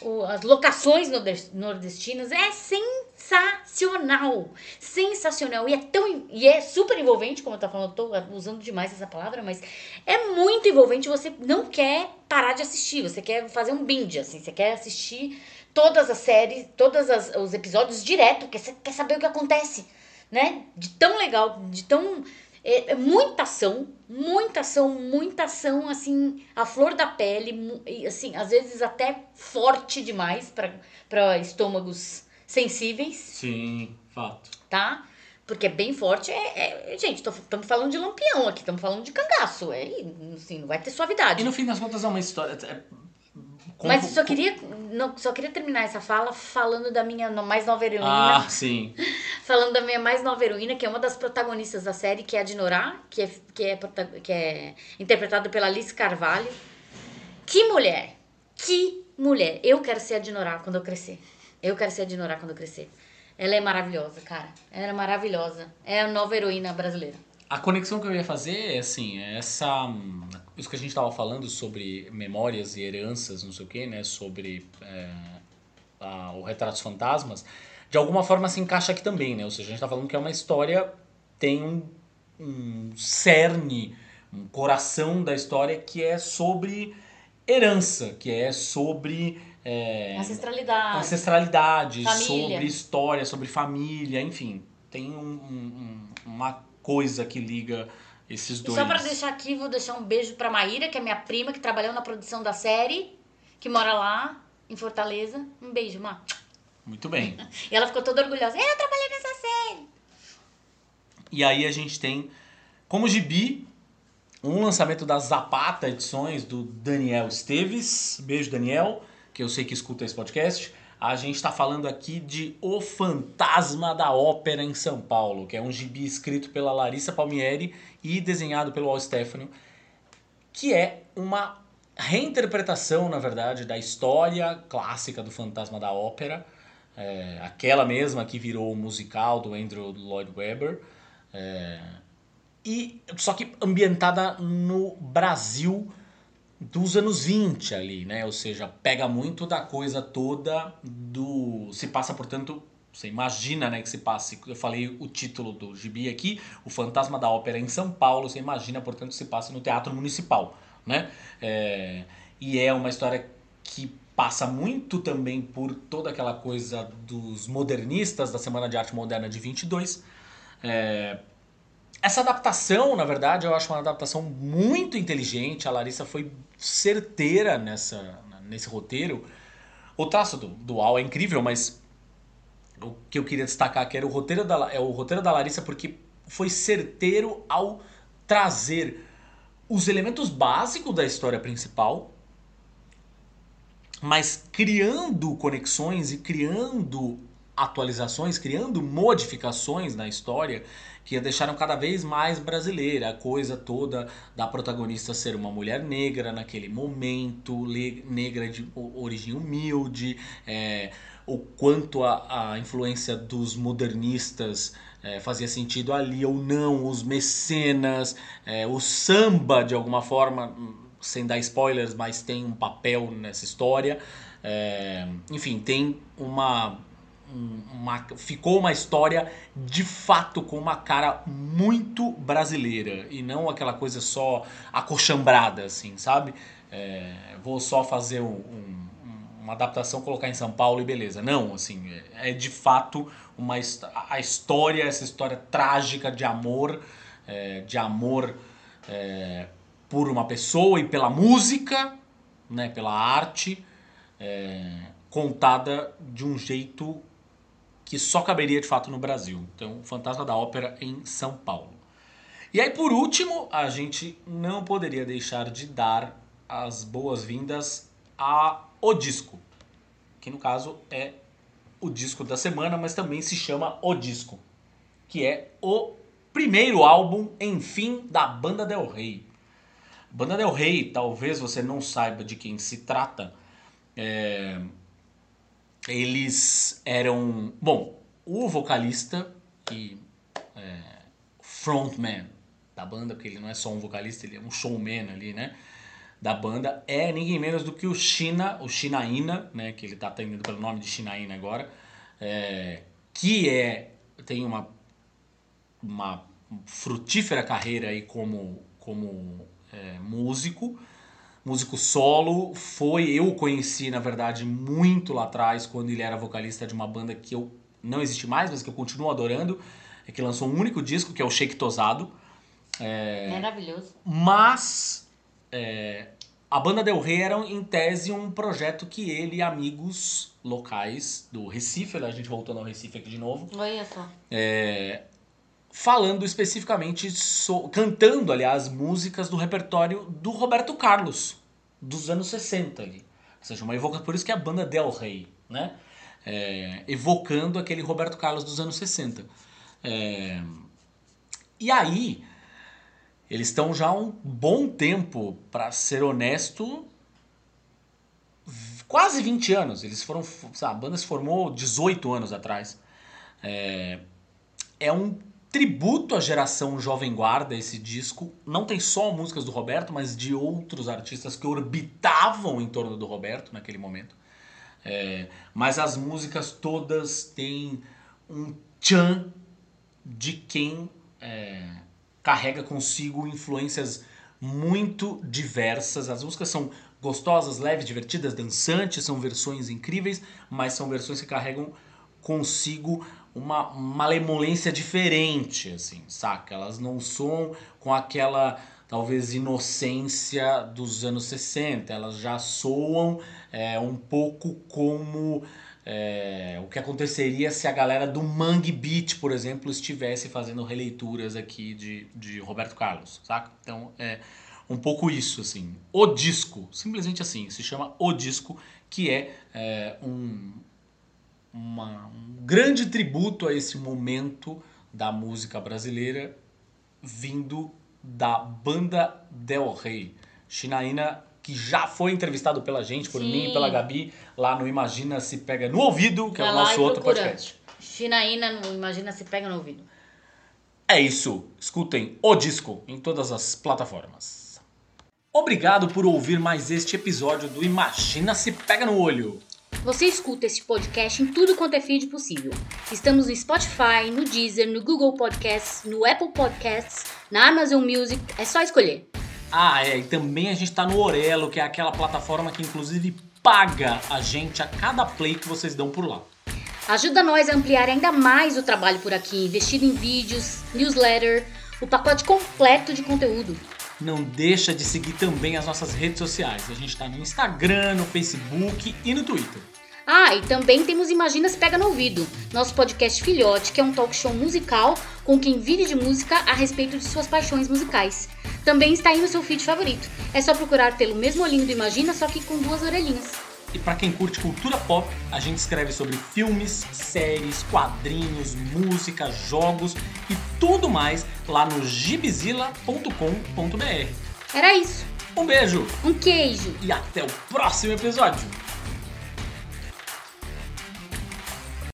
o- as locações norde- nordestinas. É sensacional! Sensacional! E é, tão, e é super envolvente, como eu tô falando, tô usando demais essa palavra, mas é muito envolvente. Você não quer parar de assistir, você quer fazer um binge, assim, você quer assistir todas as séries, todos os episódios direto, porque você quer saber o que acontece, né? De tão legal, de tão. É, é muita ação, muita ação, muita ação, assim, a flor da pele, assim, às vezes até forte demais para estômagos sensíveis Sim, fato. tá? Porque é bem forte. É, é- gente, estamos falando de lampião aqui, estamos falando de cangaço. É, assim, não vai ter suavidade. E no fim das contas é uma história. é- como- Mas eu só queria, não, só queria terminar essa fala falando da minha mais nova heroína. Ah, sim. [laughs] Falando da minha mais nova heroína, que é uma das protagonistas da série, que é a Dinorá, que é, que é, que é interpretada pela Alice Carvalho. Que mulher! Que mulher! Eu quero ser a Dinorá quando eu crescer. Eu quero ser a Dinorá quando eu crescer. Ela é maravilhosa, cara. Ela é maravilhosa. É a nova heroína brasileira. A conexão que eu ia fazer é assim, é essa. Isso que a gente tava falando sobre memórias e heranças, não sei o quê, né? Sobre é, a- o Retratos Fantasmas, de alguma forma se encaixa aqui também, né? Ou seja, a gente tá falando que é uma história, tem um, um cerne, um coração da história que é sobre herança, que é sobre. é, Ancestralidade. ancestralidade, sobre história, sobre família, enfim. Tem um- um- uma coisa que liga esses E dois. só pra deixar aqui, vou deixar um beijo pra Maíra, que é minha prima, que trabalhou na produção da série, que mora lá, em Fortaleza. Um beijo, Má. Muito bem. [laughs] E ela ficou toda orgulhosa. Eu trabalhei nessa série. E aí a gente tem, como gibi, um lançamento das Zapata edições do Daniel Esteves. Beijo, Daniel, que eu sei que escuta esse podcast. A gente está falando aqui de O Fantasma da Ópera em São Paulo, que é um gibi escrito pela Larissa Palmieri e desenhado pelo Al Stefano, que é uma reinterpretação, na verdade, da história clássica do Fantasma da Ópera, é, aquela mesma que virou o musical do Andrew Lloyd Webber, é, e só que ambientada no Brasil dos anos 20 ali, né? Ou seja, pega muito da coisa toda do se passa, portanto, você imagina, né, que se passe, eu falei o título do gibi aqui, O Fantasma da Ópera em São Paulo, você imagina, portanto, se passa no Teatro Municipal, né? É, e é uma história que passa muito também por toda aquela coisa dos modernistas da Semana de Arte Moderna de 22. É, essa adaptação, na verdade, eu acho uma adaptação muito inteligente. A Larissa foi certeira nessa, nesse roteiro. O traço do, do Al é incrível, mas o que eu queria destacar aqui era o roteiro da, é o roteiro da Larissa porque foi certeiro ao trazer os elementos básicos da história principal, mas criando conexões e criando atualizações, criando modificações na história que a deixaram cada vez mais brasileira, a coisa toda da protagonista ser uma mulher negra naquele momento, negra de origem humilde, é, o quanto a, a influência dos modernistas é, fazia sentido ali ou não, os mecenas, é, o samba de alguma forma, sem dar spoilers, mas tem um papel nessa história. É, enfim, tem uma, uma. Ficou uma história de fato com uma cara muito brasileira e não aquela coisa só acochambrada, assim, sabe? É, vou só fazer um, um uma adaptação, colocar em São Paulo e beleza. Não, assim, é, é de fato uma a história, essa história trágica de amor, é, de amor é, por uma pessoa e pela música, né, pela arte, é, contada de um jeito que só caberia de fato no Brasil. Então, Fantasma da Ópera em São Paulo. E aí, por último, a gente não poderia deixar de dar as boas-vindas a O Disco, que no caso é o disco da semana, mas também se chama O Disco, que é o primeiro álbum, enfim, da Banda Del Rey. Banda Del Rey, talvez você não saiba de quem se trata. É... Eles eram. Bom, o vocalista e é, frontman da banda, porque ele não é só um vocalista, ele é um showman ali, né? Da banda, é ninguém menos do que o China, o Chinaína, né? Que ele tá atendendo pelo nome de Chinaína agora. É, que é. tem uma, uma frutífera carreira aí como, como é, músico, músico solo. Foi, eu o conheci, na verdade, muito lá atrás, quando ele era vocalista de uma banda que eu não existe mais, mas que eu continuo adorando, é que lançou um único disco, que é o Shake Tosado. É, Maravilhoso. Mas é, a banda Del Rey era, em tese, um projeto que ele e amigos locais do Recife, a gente voltando ao Recife aqui de novo. Olha só. É, falando especificamente, so, cantando, aliás, músicas do repertório do Roberto Carlos, dos anos 60 ali. Ou seja, uma evoca, por isso que é a banda Del Rey, né? É, evocando aquele Roberto Carlos dos anos 60. É, e aí, eles estão já há um bom tempo, para ser honesto, quase 20 anos. Eles foram. Sabe, a banda se formou 18 anos atrás. É, é um tributo à geração Jovem Guarda, esse disco. Não tem só músicas do Roberto, mas de outros artistas que orbitavam em torno do Roberto naquele momento. É, mas as músicas todas têm um tchan de quem é, carrega consigo influências muito diversas. As músicas são gostosas, leves, divertidas, dançantes, são versões incríveis, mas são versões que carregam consigo uma malemolência diferente, assim, saca? Elas não soam com aquela talvez inocência dos anos 60, elas já soam é, um pouco como é, o que aconteceria se a galera do Mangue Beat, por exemplo, estivesse fazendo releituras aqui de, de Roberto Carlos, saca? Então é um pouco isso, assim. O disco, simplesmente assim, se chama O Disco, que é, é um, uma, um grande tributo a esse momento da música brasileira vindo da banda Del Rey. Chinaína, que já foi entrevistado pela gente, por Sim. mim e pela Gabi, lá no Imagina Se Pega no Ouvido, que Vai é o nosso outro podcast. Chinaína no Imagina Se Pega no Ouvido. É isso. Escutem o disco em todas as plataformas. Obrigado por ouvir mais este episódio do Imagina Se Pega no Olho. Você escuta este podcast em tudo quanto é feed possível. Estamos no Spotify, no Deezer, no Google Podcasts, no Apple Podcasts, na Amazon Music, é só escolher. Ah, é, e também a gente tá no Orelo, que é aquela plataforma que inclusive paga a gente a cada play que vocês dão por lá. Ajuda nós a ampliar ainda mais o trabalho por aqui, investindo em vídeos, newsletter, o pacote completo de conteúdo não deixa de seguir também as nossas redes sociais. A gente está no Instagram, no Facebook e no Twitter. Ah, e também temos Imagina Se Pega no Ouvido, nosso podcast filhote, que é um talk show musical com quem vive de música a respeito de suas paixões musicais. Também está aí no seu feed favorito. É só procurar pelo mesmo olhinho do Imagina, só que com duas orelhinhas. E para quem curte cultura pop, a gente escreve sobre filmes, séries, quadrinhos, música, jogos e tudo mais lá no gibizila.com.br. Era isso. Um beijo. Um queijo. E até o próximo episódio.